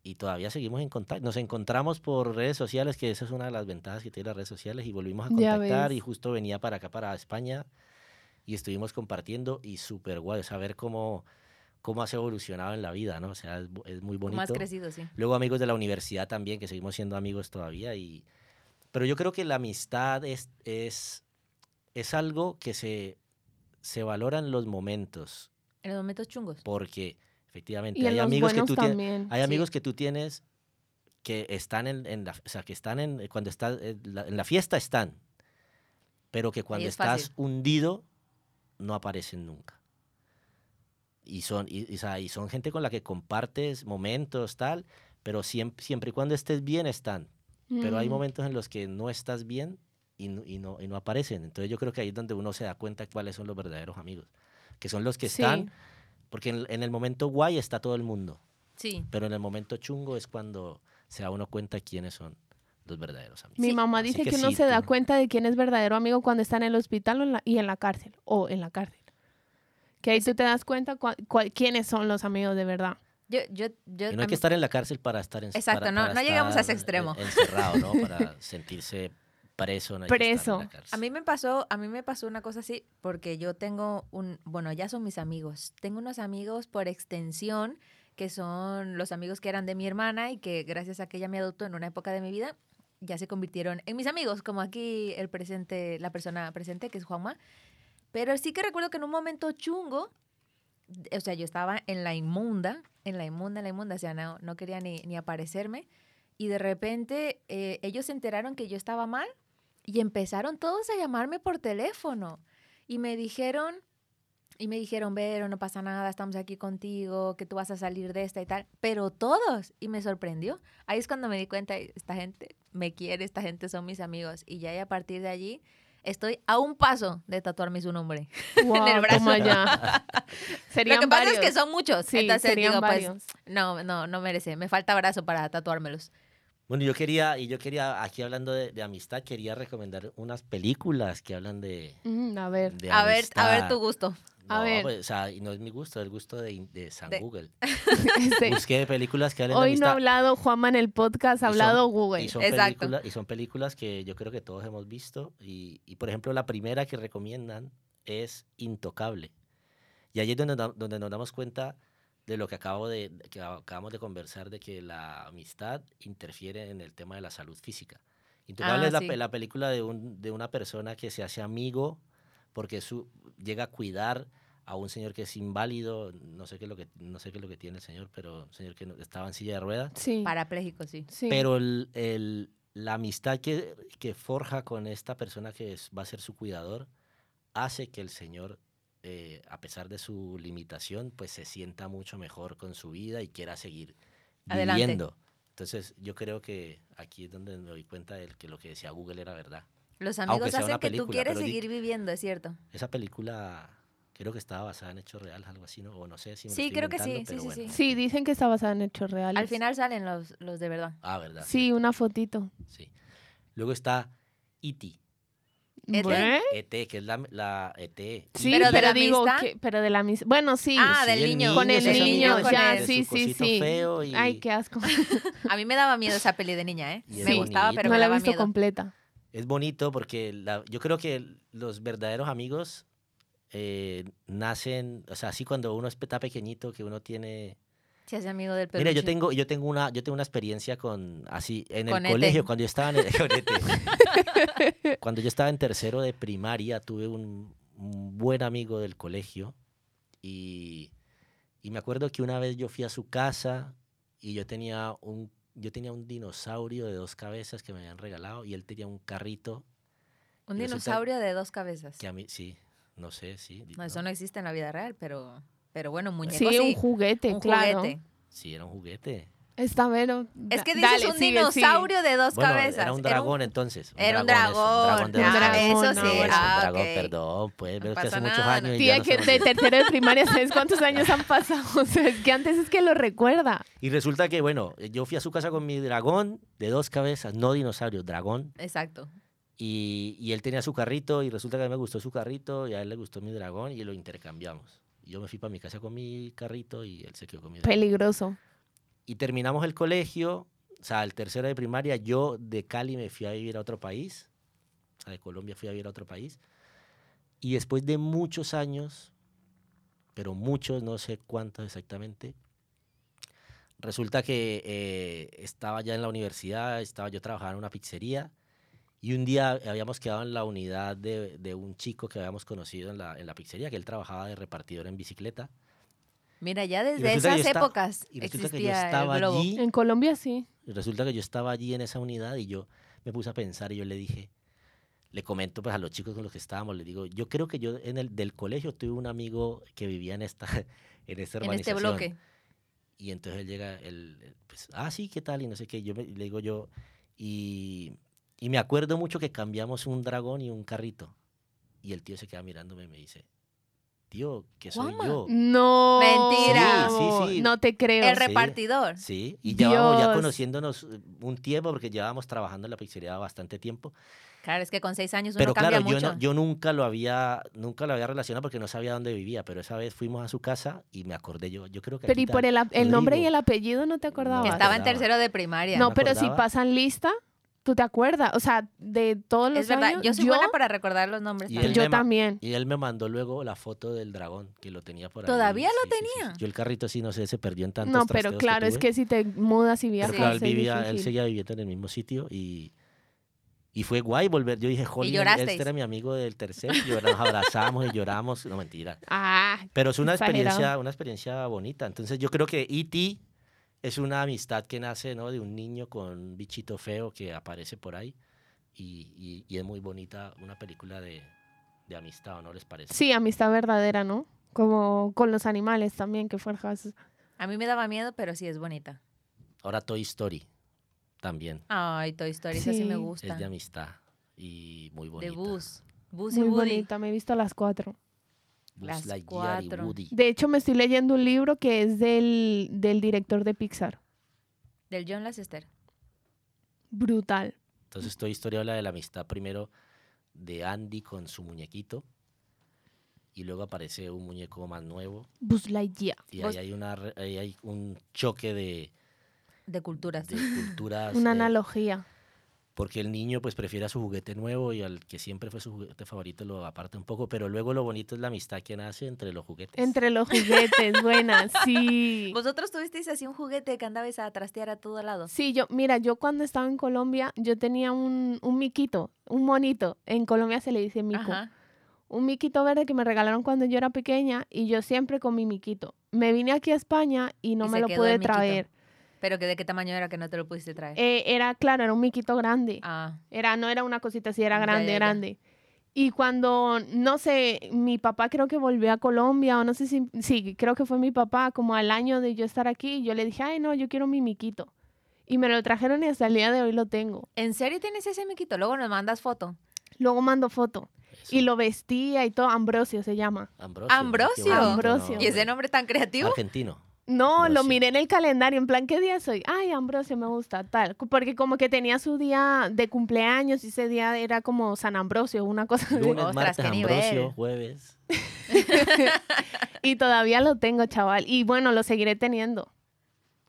S1: y todavía seguimos en contacto. Nos encontramos por redes sociales, que esa es una de las ventajas que tiene las redes sociales, y volvimos a contactar y justo venía para acá, para España, y estuvimos compartiendo y súper guay, saber cómo, cómo has evolucionado en la vida, ¿no? O sea, es, es muy bonito.
S3: Más crecido, sí.
S1: Luego amigos de la universidad también, que seguimos siendo amigos todavía. Y... Pero yo creo que la amistad es, es, es algo que se, se valora en los momentos,
S3: En los momentos chungos.
S1: porque efectivamente
S2: Y
S1: hay amigos que tú tienes,
S2: también.
S1: hay
S3: sí.
S1: amigos que tú tienes que están en, en la, o sea, que están en cuando estás en la, en la fiesta están, pero que cuando
S3: es
S1: estás
S3: fácil.
S1: hundido no aparecen nunca. Y son y, y, son gente con la que compartes momentos tal, pero siempre, siempre y cuando estés bien están. Pero hay
S2: Mm.
S1: momentos en los que no estás bien y no, y, no, y no aparecen. Entonces yo creo que ahí es donde uno se da cuenta cuáles son los verdaderos amigos. Que son los que
S2: Sí.
S1: están, porque en, en el momento guay está todo el mundo,
S3: Sí.
S1: pero en el momento chungo es cuando se da uno cuenta quiénes son los verdaderos amigos.
S2: Mi
S3: Sí.
S2: mamá dice
S1: que
S2: que, uno
S1: sí,
S2: se da cuenta de quién es verdadero amigo cuando está en el hospital o en la- y en la cárcel. O en la cárcel. Que ahí tú te das cuenta cua- cua- quiénes son los amigos de verdad.
S3: Yo, yo, yo,
S1: Y no hay que estar en la cárcel para estar en
S3: Exacto, no- no llegamos a ese extremo.
S1: encerrado, ¿no? Para sentirse preso. No en
S2: Preso.
S1: la.
S3: A mí me pasó, a mí me pasó una cosa así, porque yo tengo un, bueno, ya son mis amigos. Tengo unos amigos por extensión que son los amigos que eran de mi hermana y que gracias a que ella me adoptó en una época de mi vida, ya se convirtieron en mis amigos, como aquí el presente, la persona presente, que es Juanma. Pero sí que recuerdo que en un momento chungo, o sea, yo estaba en la inmunda, en la inmunda, en la inmunda, o sea, no, no quería ni, ni aparecerme. Y de repente eh, ellos se enteraron que yo estaba mal Y empezaron todos a llamarme por teléfono. Y me dijeron, y me dijeron, Vero, no pasa nada, estamos aquí contigo, que tú vas a salir de esta y tal. Pero todos. Y me sorprendió. Ahí es cuando me di cuenta, esta gente me quiere, esta gente son mis amigos. Y ya y a partir de allí estoy a un paso de tatuarme su nombre.
S2: Wow,
S3: el brazo.
S2: Serían
S3: Lo que pasa
S2: varios.
S3: es que son muchos.
S2: Sí,
S3: entonces
S2: serían
S3: digo, pues, no, no, no merece. Me falta brazo para tatuármelos.
S1: Bueno, yo quería, y yo quería, aquí hablando de, de amistad, quería recomendar unas películas que hablan de,
S2: Mm, a ver.
S1: de
S3: A ver, a ver tu gusto.
S2: A
S1: No,
S2: ver.
S1: pues, o sea, no es mi gusto, es el gusto de, de San
S3: De-
S1: Google.
S2: Este,
S1: Busqué películas que hablan de
S2: Hoy no ha hablado Juanma en el podcast, ha hablado Google.
S1: Y son,
S3: Exacto.
S1: películas, y son películas que yo creo que todos hemos visto. Y, y, por ejemplo, la primera que recomiendan es Intocable. Y ahí es donde, donde nos damos cuenta de lo que, acabo de, que acabamos de conversar, de que la amistad interfiere en el tema de la salud física. Intocable
S3: Ah,
S1: es la,
S3: sí.
S1: la película de, un, de una persona que se hace amigo porque su, llega a cuidar a un señor que es inválido, no sé qué es lo que, no sé qué es lo que tiene el señor, pero un señor que estaba en silla de ruedas.
S2: Sí.
S3: Parapléjico, sí.
S2: sí.
S1: Pero el, el- la amistad que, que forja con esta persona que es- va a ser su cuidador hace que el Señor, eh, a pesar de su limitación, pues se sienta mucho mejor con su vida y quiera seguir
S3: Adelante.
S1: viviendo. Entonces, yo creo que aquí es donde me doy cuenta de que lo que decía Google era verdad.
S3: Los amigos hacen que tú quieres seguir viviendo, es cierto.
S1: Esa película creo que estaba basada en hechos reales, algo así, ¿no? O no sé si me
S3: Sí,
S1: estoy
S3: creo que sí, sí, sí,
S1: bueno.
S3: sí.
S2: Sí, dicen que está basada en hechos reales.
S3: Al final salen los, los de verdad.
S1: Ah, ¿verdad?
S2: Sí, una fotito.
S1: Sí. Luego está E E.T.,
S3: ¿E.T.?
S2: ¿Bueno?
S1: E.T., que es la, la E E.T.
S2: Sí,
S3: ¿Pero
S2: pero,
S3: de la
S2: digo
S3: amistad?
S2: que, pero de la mis- Bueno, sí.
S3: Ah, del
S1: el
S3: niño.
S2: con el
S3: del
S2: niño,
S3: con
S2: ya,
S3: el-
S2: sí, sí, sí.
S1: feo y-
S2: Ay, qué asco.
S3: A mí me daba miedo esa peli de niña, ¿eh? Me gustaba, pero
S2: no
S3: me
S2: la he
S3: daba
S2: visto
S3: miedo.
S2: completa.
S1: Es bonito porque la- yo creo que los verdaderos amigos eh, nacen, o sea, así cuando uno está pequeñito, que uno tiene...
S3: Se hace amigo del peluche.
S1: Mira, yo tengo, yo tengo una, yo tengo una experiencia con, así, en
S3: Con
S1: el
S3: ET.
S1: colegio, cuando yo estaba en, ET. cuando yo estaba en tercero de primaria, tuve un, un buen amigo del colegio y, y me acuerdo que una vez yo fui a su casa y yo tenía un, yo tenía un dinosaurio de dos cabezas que me habían regalado y él tenía un carrito
S3: Un dinosaurio de dos cabezas.
S1: que a mí, sí, no sé, sí.
S3: No, eso no existe en la vida real, pero, pero bueno, un muñeco
S2: Sí,
S3: sí.
S2: un juguete,
S3: un
S2: claro.
S3: juguete.
S1: Sí, era un juguete.
S2: Está Vero.
S3: Es que dices
S2: dale,
S3: un
S2: sigue,
S3: dinosaurio de dos
S1: Bueno,
S3: cabezas.
S1: era un dragón entonces.
S3: Era un
S1: dragón,
S3: dragón. eso
S2: dragón,
S3: sí.
S2: bueno.
S3: Ah,
S1: dragón,
S3: ok.
S1: perdón, pues,
S3: No
S1: pero es que hace muchos años. y
S2: Tía, que de tercero de primaria, ¿sabes cuántos años han pasado? O sea, es que antes es que lo recuerda.
S1: Y resulta que, bueno, yo fui a su casa con mi dragón de dos cabezas, no dinosaurio, dragón.
S3: Exacto.
S1: Y, y él tenía su carrito y resulta que a mí me gustó su carrito y a él le gustó mi dragón y lo intercambiamos. Yo me fui para mi casa con mi carrito y él se quedó con mi dragón.
S2: Peligroso.
S1: Y terminamos el colegio, o sea, el tercero de primaria, yo de Cali me fui a vivir a otro país, o sea, de Colombia fui a vivir a otro país. Y después de muchos años, pero muchos, no sé cuántos exactamente, resulta que eh, estaba ya en la universidad, estaba yo trabajando en una pizzería y un día habíamos quedado en la unidad de, de un chico que habíamos conocido en la, en la pizzería, que él trabajaba de repartidor en bicicleta.
S3: Mira, ya desde esas épocas
S1: y resulta que yo
S3: existía
S1: estaba
S3: el globo.
S1: allí
S2: En Colombia sí.
S1: y resulta que yo estaba allí en esa unidad y yo me puse a pensar y yo le dije, le comento pues a los chicos con los que estábamos, le digo, yo creo que yo en el del colegio tuve un amigo que vivía en esta en esta
S3: En este bloque.
S1: Y entonces él llega, el, pues, ah, sí, ¿qué tal? Y no sé qué, yo me- le digo yo, y, y me acuerdo mucho que cambiamos un dragón y un carrito. Y el tío se queda mirándome y me dice, tío, que soy yo.
S2: No.
S3: Mentira.
S1: Sí, sí, sí.
S2: No te creo.
S3: El
S1: Sí.
S3: repartidor.
S1: Sí, y llevamos ya conociéndonos eh, un tiempo porque llevábamos trabajando en la pizzería bastante tiempo.
S3: Claro, es que con seis años uno
S1: Pero
S3: cambia
S1: claro, yo,
S3: mucho.
S1: no- yo nunca lo había nunca lo había relacionado porque no sabía dónde vivía, pero esa vez fuimos a su casa y me acordé yo, yo creo que
S2: Pero y por el, el nombre y el apellido no te acordabas.
S3: que estaba en tercero de primaria.
S2: no, pero si pasan lista, tú te acuerdas. O sea, de todos los
S3: es verdad,
S2: años.
S3: yo soy buena para recordar los nombres.
S1: Y
S3: también.
S1: él
S2: Yo también.
S1: Y él me mandó luego la foto del dragón, que lo tenía por ahí.
S3: ¿Todavía lo
S1: Sí, sí, sí, sí.
S3: tenía?
S1: Yo el carrito sí, no sé, se perdió en tantos
S2: No, pero claro, es que si te mudas y
S1: Pero
S2: viajas.
S1: claro, él, vivía, él seguía viviendo en el mismo sitio y, y fue guay volver. Yo dije, jolín,
S3: llorasteis?
S1: este era mi amigo del tercer, y nos abrazamos y lloramos. No, mentira.
S2: Ah,
S1: Pero es una experiencia, una experiencia bonita. Entonces yo creo que E.T. es una amistad que nace ¿no? de un niño con un bichito feo que aparece por ahí y, y- y es muy bonita, una película de, de amistad, ¿o no les parece?
S2: Sí, amistad verdadera, ¿no? Como con los animales también, que forjas.
S3: A mí me daba miedo, pero sí es bonita.
S1: Ahora Toy Story también
S3: Ay, Toy Story, esa sí me
S2: Sí.
S3: gusta.
S1: es de amistad y muy bonita.
S3: De Buzz. Buzz y
S2: Muy
S3: Woody.
S2: bonita, me he visto las cuatro.
S1: Buzz
S3: Las
S1: Lightyear y
S3: cuatro.
S1: Woody.
S2: De hecho, me estoy leyendo un libro que es del, del director de Pixar.
S3: Del John Lasseter.
S2: Brutal.
S1: Entonces Toy Story habla de la amistad primero de Andy con su muñequito y luego aparece un muñeco más nuevo
S2: Buzz Lightyear.
S1: y ahí hay, una, ahí hay un choque de,
S3: De culturas.
S1: de culturas.
S2: Una
S1: eh,
S2: analogía.
S1: Porque el niño pues prefiere a su juguete nuevo y al que siempre fue su juguete favorito lo aparta un poco, pero luego lo bonito es la amistad que nace entre los juguetes.
S2: Entre los juguetes, buena, sí.
S3: ¿Vosotros tuvisteis así un juguete que andabais a trastear a todo lado?
S2: Sí, yo, mira, yo cuando estaba en Colombia, yo tenía un, un miquito, un monito. En Colombia se le dice mico.
S3: Ajá.
S2: Un miquito verde que me regalaron cuando yo era pequeña y yo siempre con mi miquito. Me vine aquí a España y no
S3: Y
S2: me lo pude traer.
S3: ¿Pero que de qué tamaño era que no te lo pudiste traer?
S2: Eh, era, claro, era un miquito grande.
S3: ah,
S2: Era, no era una cosita así, era
S3: Ya,
S2: grande,
S3: ya, ya.
S2: grande. Y cuando, no sé, mi papá creo que volvió a Colombia, o no sé si, sí, creo que fue mi papá, como al año de yo estar aquí, yo le dije, ay, no, yo quiero mi miquito. Y me lo trajeron y hasta el día de hoy lo tengo.
S3: ¿En serio tienes ese miquito? Luego nos mandas foto.
S2: Luego mando foto.
S1: Eso.
S2: Y lo vestía y todo, Ambrosio se llama.
S1: Ambrosio.
S3: Ambrosio.
S2: Ambrosio.
S3: ¿Y ese
S1: nombre
S3: tan creativo?
S1: Argentino.
S2: No, lo miré en el calendario, en plan, ¿qué día soy? Ay, Ambrosio, me gusta, tal. Porque como que tenía su día de cumpleaños y ese día era como San Ambrosio, una cosa.
S1: Lunes,
S3: Ostras,
S1: martes, Ambrosio,
S3: nivel.
S1: jueves.
S2: Y todavía lo tengo, chaval. Y bueno, lo seguiré teniendo.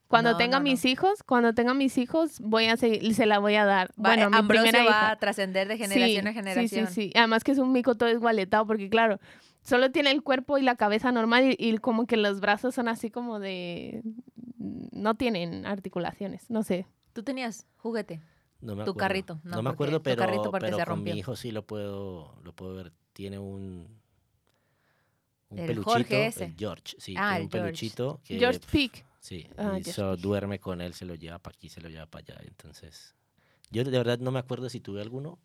S2: Cuando
S3: No,
S2: tenga
S3: no, no.
S2: mis hijos, cuando tenga mis hijos, voy a seguir, se la voy a dar.
S3: Va-
S2: bueno,
S3: eh,
S2: mi
S3: Ambrosio
S2: primera
S3: va
S2: hija.
S3: a trascender de generación
S2: Sí,
S3: a generación.
S2: Sí, sí, sí. Además que es un mico todo esgualetado, porque claro, solo tiene el cuerpo y la cabeza normal y, y como que los brazos son así como de... No tienen articulaciones, no sé.
S3: ¿Tú tenías juguete?
S1: No me
S3: Tu
S1: acuerdo.
S3: carrito, no,
S1: No, me acuerdo,
S3: tu
S1: pero,
S3: carrito
S1: pero
S3: se
S1: con mi hijo sí lo puedo, lo puedo ver. Tiene un, un
S3: El
S1: peluchito.
S3: Jorge ese.
S1: El George, sí.
S3: Ah,
S1: tiene un
S3: George.
S1: peluchito que
S2: George Peak.
S1: Sí,
S2: Ah,
S1: y
S2: George
S1: so-
S2: Peak.
S1: duerme con él, se lo lleva para aquí, se lo lleva para allá. Entonces, yo de verdad no me acuerdo si tuve alguno,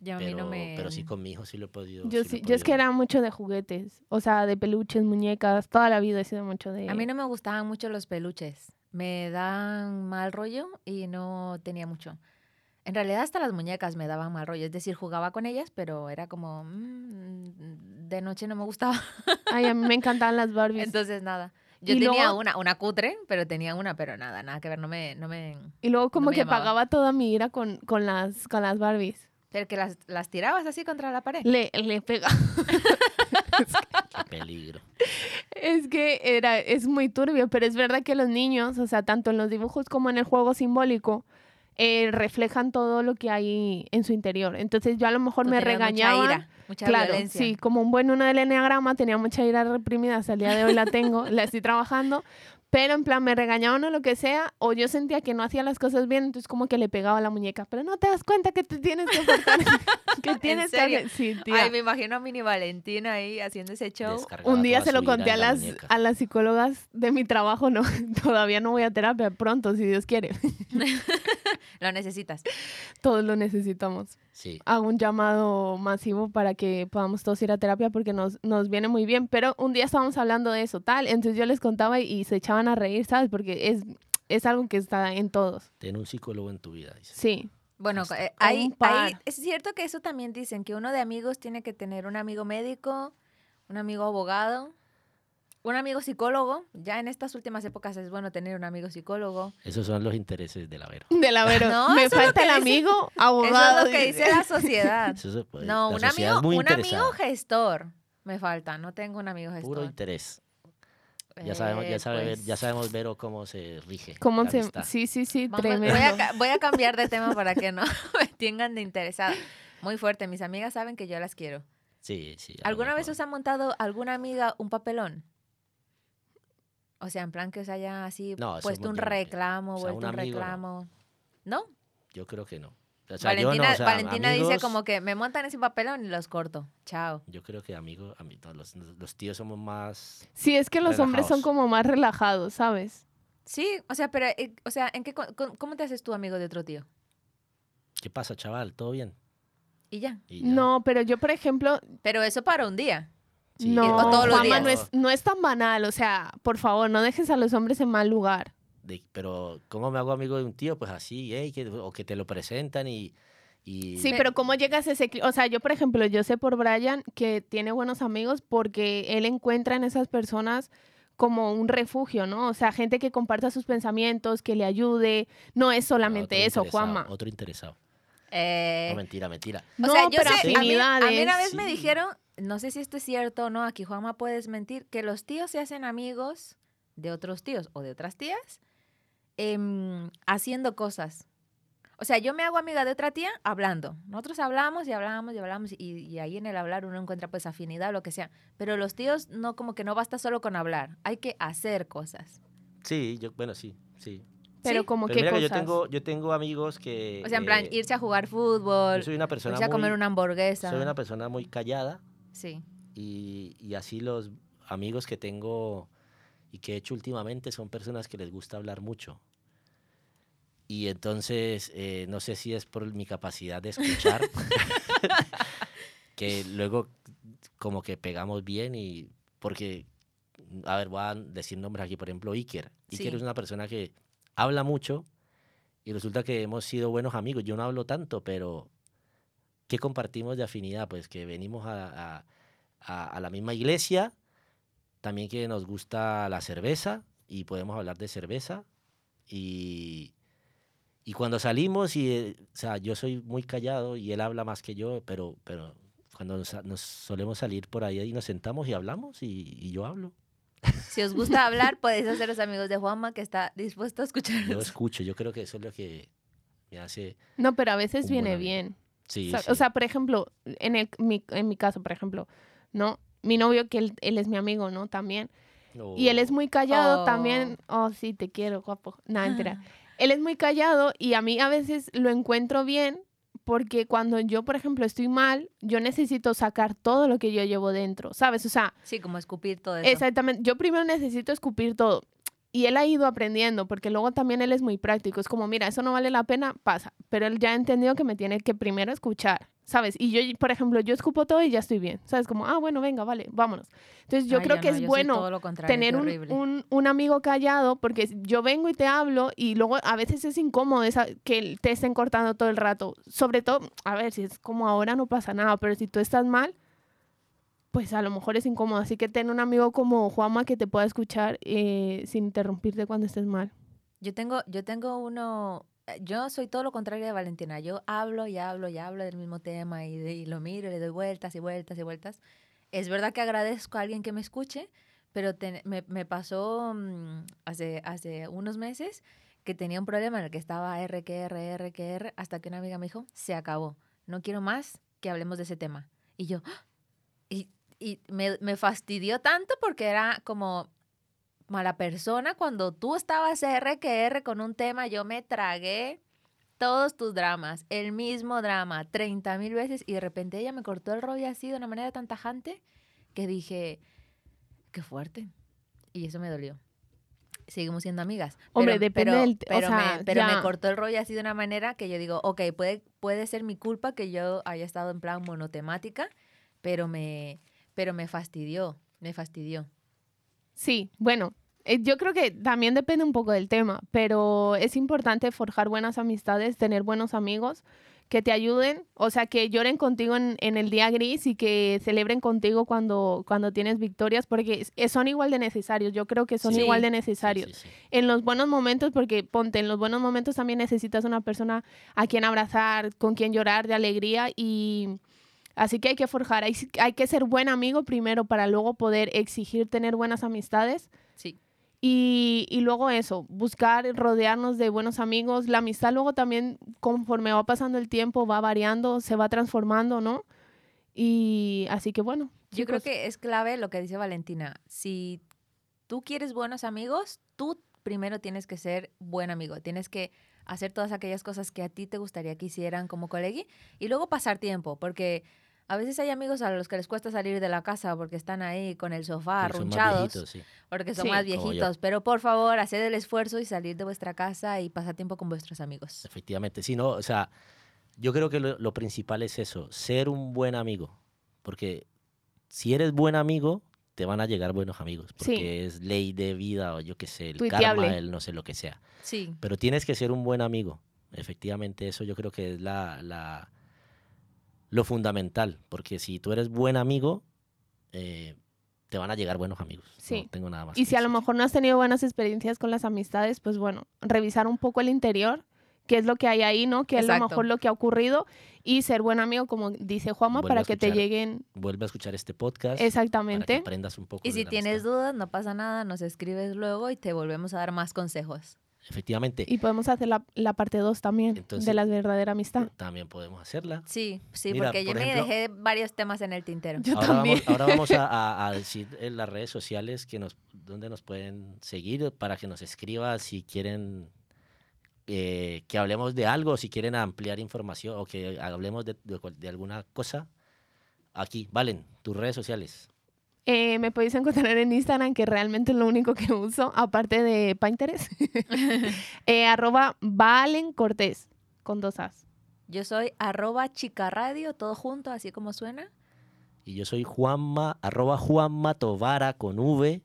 S3: Ya a mí
S1: pero,
S3: no me...
S1: pero sí con mi hijo sí lo he podido.
S2: Yo,
S1: sí
S2: sí,
S1: he
S2: yo es que
S1: podido-
S2: era mucho de juguetes, o sea, de peluches, muñecas, toda la vida he sido mucho de...
S3: A mí no me gustaban mucho los peluches. Me dan mal rollo y no tenía mucho. En realidad hasta las muñecas me daban mal rollo. Es decir, jugaba con ellas, pero era como... mm, de noche no me gustaba.
S2: Ay, a mí me encantaban las Barbies.
S3: Entonces, nada. Yo
S2: Y
S3: tenía
S2: luego-
S3: una, una cutre, pero tenía una, pero nada, nada que ver. No me... No me
S2: y luego como
S3: me
S2: que
S3: llamaba.
S2: pagaba toda mi ira con, con, las, con las Barbies.
S3: Pero que las, las tirabas así contra la pared.
S2: Le, le pega.
S1: Qué peligro.
S2: Es que era, es muy turbio, pero es verdad que los niños, o sea, tanto en los dibujos como en el juego simbólico, eh, reflejan todo lo que hay en su interior. Entonces yo a lo mejor
S3: Tú
S2: me regañaba.
S3: Mucha ira, mucha
S2: Claro,
S3: violencia.
S2: sí, como un buen uno del enneagrama, tenía mucha ira reprimida, hasta el día de hoy la tengo, la estoy trabajando, pero en plan me regañaban o lo que sea, o yo sentía que no hacía las cosas bien, entonces como que le pegaba a la muñeca, pero no te das cuenta que te tienes que portar, que tienes que sí, tía.
S3: Ay, me imagino a Mini Valentina ahí haciendo ese show.
S2: Un día se lo conté a
S1: la
S2: las, a las psicólogas de mi trabajo, no, todavía no voy a terapia, pronto, si Dios quiere.
S3: Lo necesitas.
S2: Todos lo necesitamos.
S1: Sí,
S2: Hago un llamado masivo para que podamos todos ir a terapia porque nos, nos viene muy bien. Pero un día estábamos hablando de eso, tal, entonces yo les contaba y, y se echaban a reír, ¿sabes? Porque es, es algo que está en todos.
S1: ten un psicólogo en tu vida, dice.
S2: Sí,
S3: Bueno, eh, hay- es cierto que eso también dicen, que uno de amigos tiene que tener un amigo médico, un amigo abogado, un amigo psicólogo. Ya en estas últimas épocas es bueno tener un amigo psicólogo.
S1: Esos son los intereses de la Vero.
S2: de la Vero.
S3: No,
S2: Me
S3: eso
S2: falta el
S3: dice-
S2: amigo
S3: Eso
S2: abogado.
S3: es lo que dice la sociedad.
S1: Eso se puede-
S3: No,
S1: la
S3: un
S1: sociedad
S3: amigo,
S1: es muy
S3: un amigo gestor. Me falta, no tengo un amigo gestor.
S1: Puro interés. Ya sabemos, ya,
S3: Eh,
S1: sabe-
S3: pues,
S1: ya sabemos Vero cómo se rige.
S2: ¿Cómo se...? Sí, sí, sí,
S3: vamos-
S2: tremendo.
S3: voy, a, voy a cambiar de tema para que no me tengan de interesada. Muy fuerte, mis amigas saben que yo las quiero.
S1: Sí, sí.
S3: ¿Alguna vez os ha montado alguna amiga un papelón? O sea, en plan que os haya así
S1: No,
S3: puesto un
S1: yo no creo.
S3: reclamo,
S1: O sea,
S3: vuelto
S1: un
S3: un,
S1: amigo no.
S3: reclamo. ¿No?
S1: Yo creo que no. O sea, yo no,
S3: Valentina,
S1: o sea,
S3: Valentina dice
S1: amigos,
S3: como que me montan ese papelón y los corto. Chao.
S1: Yo creo que amigos, ami- no, los, los tíos somos más...
S2: Sí, es que los hombres son como más relajados, ¿sabes?
S3: Sí, o sea, pero, eh, o sea, ¿en qué, ¿cómo te haces tú amigo de otro tío?
S1: ¿qué pasa, chaval? ¿Todo bien?
S3: Y ya.
S1: Y ya.
S2: No, pero yo, por ejemplo,
S3: Pero eso para un día.
S1: Sí,
S2: no,
S3: o todos los
S2: Juanma,
S3: días.
S2: no es, no es tan banal. O sea, por favor, no dejes a los hombres en mal lugar.
S1: De- pero, ¿cómo me hago amigo de un tío? Pues así, ¿eh? Que- o que te lo presentan y... y
S2: Sí, pero ¿cómo llegas a ese... O sea, yo, por ejemplo, yo sé por Brian que tiene buenos amigos porque él encuentra en esas personas como un refugio, ¿no? O sea, gente que comparta sus pensamientos, que le ayude. No es solamente
S1: otro
S2: eso, Juanma.
S1: Otro interesado.
S3: Eh,
S1: No, mentira, mentira.
S3: o
S2: No,
S3: sea, yo
S2: pero
S3: sé, a mí, a mí una vez me
S1: Sí.
S3: dijeron, no sé si esto es cierto o no, aquí Juanma puedes mentir, que los tíos se hacen amigos de otros tíos o de otras tías em, haciendo cosas. O sea, yo me hago amiga de otra tía hablando. Nosotros hablamos y hablamos y hablamos y, y ahí en el hablar uno encuentra pues afinidad o lo que sea. Pero los tíos no como que no basta solo con hablar, hay que hacer cosas.
S1: Sí, yo, bueno, sí, sí.
S2: Pero
S3: ¿Sí?
S2: como
S1: Pero
S2: qué
S1: mira que yo
S2: cosas.
S1: tengo, yo tengo amigos que...
S3: O sea, en plan,
S1: eh,
S3: irse a jugar fútbol,
S1: Yo soy una persona
S3: irse a comer
S1: muy-
S3: una hamburguesa.
S1: Soy una persona muy callada
S3: Sí.
S1: y, y así los amigos que tengo y que he hecho últimamente son personas que les gusta hablar mucho. Y entonces, eh, no sé si es por mi capacidad de escuchar, que luego como que pegamos bien y porque, a ver, voy a decir nombres aquí, por ejemplo, Iker. Iker
S3: Sí.
S1: es una persona que habla mucho y resulta que hemos sido buenos amigos. Yo no hablo tanto, pero ¿qué compartimos de afinidad? Pues que venimos a, a- a- a la misma iglesia, también que nos gusta la cerveza y podemos hablar de cerveza. Y, y cuando salimos, y, eh, o sea, yo soy muy callado y él habla más que yo, pero, pero cuando nos, nos solemos salir por ahí y nos sentamos y hablamos y, y yo hablo.
S3: Si os gusta hablar, podéis haceros amigos de Juanma, que está dispuesto a
S1: Yo
S3: escucharnos.
S1: escucho, yo creo que eso es lo que me hace...
S2: No, pero a veces viene
S1: amigo.
S2: bien.
S1: Sí,
S2: O sea,
S1: sí.
S2: o sea, por ejemplo, en, el, mi, en mi caso, por ejemplo, ¿no? Mi novio, que él, él es mi amigo, ¿no? También. Y él es
S1: Oh,
S2: muy callado
S3: Oh.
S2: también. Oh, sí, te quiero, guapo. No, entera. Él es muy callado y a mí a veces lo encuentro bien porque cuando yo, por ejemplo, estoy mal, yo necesito sacar todo lo que yo llevo dentro, ¿sabes? O sea,
S3: Sí, como escupir todo eso.
S2: exactamente, yo primero necesito escupir todo. Y él ha ido aprendiendo, porque luego también él es muy práctico. Es como, mira, eso no vale la pena, pasa. Pero él ya ha entendido que me tiene que primero escuchar, ¿sabes? Y yo, por ejemplo, yo escupo todo y ya estoy bien, ¿sabes? Como, ah, bueno, venga, vale, vámonos. Entonces yo
S3: Ay,
S2: creo que
S3: no,
S2: es bueno tener un, un amigo callado, porque yo vengo y te hablo y luego a veces es incómodo esa, que te estén cortando todo el rato. Sobre todo, a ver, si es como ahora no pasa nada, pero si tú estás mal, pues a lo mejor es incómodo. Así que ten un amigo como Juanma que te pueda escuchar eh, sin interrumpirte cuando estés mal.
S3: Yo tengo, yo tengo uno, eh, yo soy todo lo contrario de Valentina. Yo hablo y hablo y hablo del mismo tema y, y lo miro y le doy vueltas y vueltas y vueltas. Es verdad que agradezco a alguien que me escuche, pero ten- me, me pasó mm, hace, hace unos meses que tenía un problema en el que estaba R, que R, R, que R, hasta que una amiga me dijo, se acabó, no quiero más que hablemos de ese tema. Y yo, ¡ah! Y, me, me fastidió tanto porque era como mala persona cuando tú estabas R que R con un tema, yo me tragué todos tus dramas, el mismo drama, 30 mil veces y de repente ella me cortó el rollo así de una manera tan tajante que dije, qué fuerte. Y eso me dolió. Seguimos siendo amigas.
S2: Hombre,
S3: pero-
S2: depende
S3: pero-
S2: del- o
S3: Pero,
S2: sea,
S3: me, pero me cortó el rollo así de una manera que yo digo, ok, puede, puede ser mi culpa que yo haya estado en plan monotemática, pero me, pero me fastidió, me fastidió.
S2: Sí, bueno, eh, yo creo que también depende un poco del tema, pero es importante forjar buenas amistades, tener buenos amigos que te ayuden, o sea, que lloren contigo en, en el día gris y que celebren contigo cuando, cuando tienes victorias, porque son igual de necesarios, yo creo que son
S3: Sí.
S2: igual de
S1: sí,
S2: necesarios.
S1: sí, sí.
S2: En los buenos momentos, porque ponte, en los buenos momentos también necesitas una persona a quien abrazar, con quien llorar de alegría y así que hay que forjar, hay, hay que ser buen amigo primero para luego poder exigir tener buenas amistades
S3: Sí.
S2: y, y luego eso, buscar rodearnos de buenos amigos. La amistad luego también, conforme va pasando el tiempo, va variando, se va transformando, ¿no? Y así que bueno.
S3: Yo creo que es clave lo que dice Valentina. Si tú quieres buenos amigos, tú primero tienes que ser buen amigo. Tienes que hacer todas aquellas cosas que a ti te gustaría que hicieran como colegui y luego pasar tiempo, porque a veces hay amigos a los que les cuesta salir de la casa porque están ahí con el sofá,
S1: Porque son más
S3: arrunchados,
S1: viejitos, sí.
S3: porque son
S2: Sí.
S3: más viejitos. Pero por favor, haced el esfuerzo y salir de vuestra casa y pasar tiempo con vuestros amigos.
S1: Efectivamente, sí, no, o sea, yo creo que lo, lo principal es eso, ser un buen amigo. Porque si eres buen amigo, te van a llegar buenos amigos.
S2: Sí.
S1: Porque es ley de vida o yo qué sé, el
S2: Tuiteable.
S1: karma, el no sé lo que sea.
S3: Sí.
S1: Pero tienes que ser un buen amigo. Efectivamente, eso yo creo que es la, la- lo fundamental. Porque si tú eres buen amigo, eh, te van a llegar buenos amigos.
S2: Sí.
S1: No tengo nada más.
S2: Y
S1: que
S2: si a lo mejor no has tenido buenas experiencias con las amistades, pues bueno, revisar un poco el interior, qué es lo que hay ahí, ¿no? Qué es a lo mejor lo que ha ocurrido y ser buen amigo, como dice Juanma,
S1: Vuelve
S2: para que te lleguen
S1: Vuelve a escuchar este podcast. Para que
S2: exactamente.
S1: aprendas un poco.
S3: Y si tienes
S1: amistad.
S3: dudas, no pasa nada, nos escribes luego y te volvemos a dar más consejos.
S1: Efectivamente.
S2: Y podemos hacer la, la parte 2 también
S1: Entonces-
S2: de la verdadera amistad.
S1: También podemos hacerla.
S3: Sí, sí,
S1: Mira,
S3: porque yo me dejé varios temas en el tintero.
S2: Yo
S1: ahora
S2: también.
S1: Vamos, ahora vamos a, a- a decir en las redes sociales que nos, donde nos pueden seguir para que nos escriban si quieren eh, que hablemos de algo, si quieren ampliar información o que hablemos de, de cual- de alguna cosa. Aquí, Valen, tus redes sociales.
S2: Eh, me podéis encontrar en Instagram, que realmente es lo único que uso, aparte de Pinterest. eh, arroba Valen Cortés, con dos As.
S3: Yo soy arroba chica radio, todo junto, así como suena.
S1: Y yo soy Juanma, arroba Juanma Tovara con V.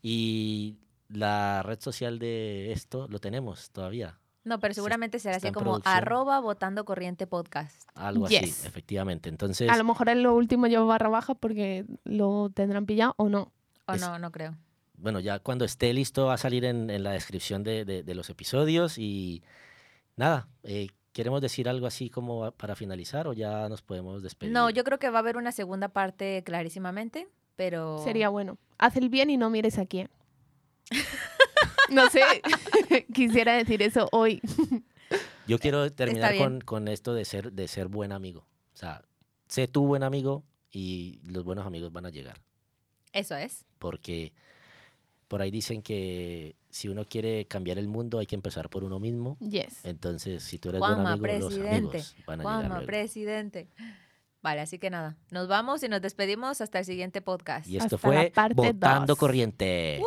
S1: Y la red social de esto lo tenemos todavía.
S3: No, pero seguramente será
S1: está
S3: así como
S1: producción.
S3: arroba votando corriente podcast.
S1: Algo
S2: Yes.
S1: así, efectivamente. Entonces,
S2: A lo mejor en lo último llevo barra baja porque lo tendrán pillado o no.
S3: O
S1: Es-
S3: no, no creo.
S1: bueno, ya cuando esté listo va a salir en, en la descripción de, de- de los episodios y nada, eh, ¿queremos decir algo así como para finalizar o ya nos podemos despedir?
S3: No, yo creo que va a haber una segunda parte clarísimamente, pero...
S2: Sería bueno. Haz el bien y no mires a quién. no sé, quisiera decir eso hoy.
S1: Yo quiero terminar con, con esto de ser, de ser buen amigo. O sea, sé tú buen amigo y los buenos amigos van a llegar.
S3: Eso es.
S1: Porque por ahí dicen que si uno quiere cambiar el mundo hay que empezar por uno mismo.
S2: Yes.
S1: Entonces, si tú eres buen amigo, los
S3: presidente.
S1: amigos van a llegar luego.
S3: presidente. Vale, así que nada, nos vamos y nos despedimos hasta el siguiente podcast.
S1: Y esto
S2: Hasta
S1: fue
S2: dos.
S1: Corriente.
S3: ¡Woo,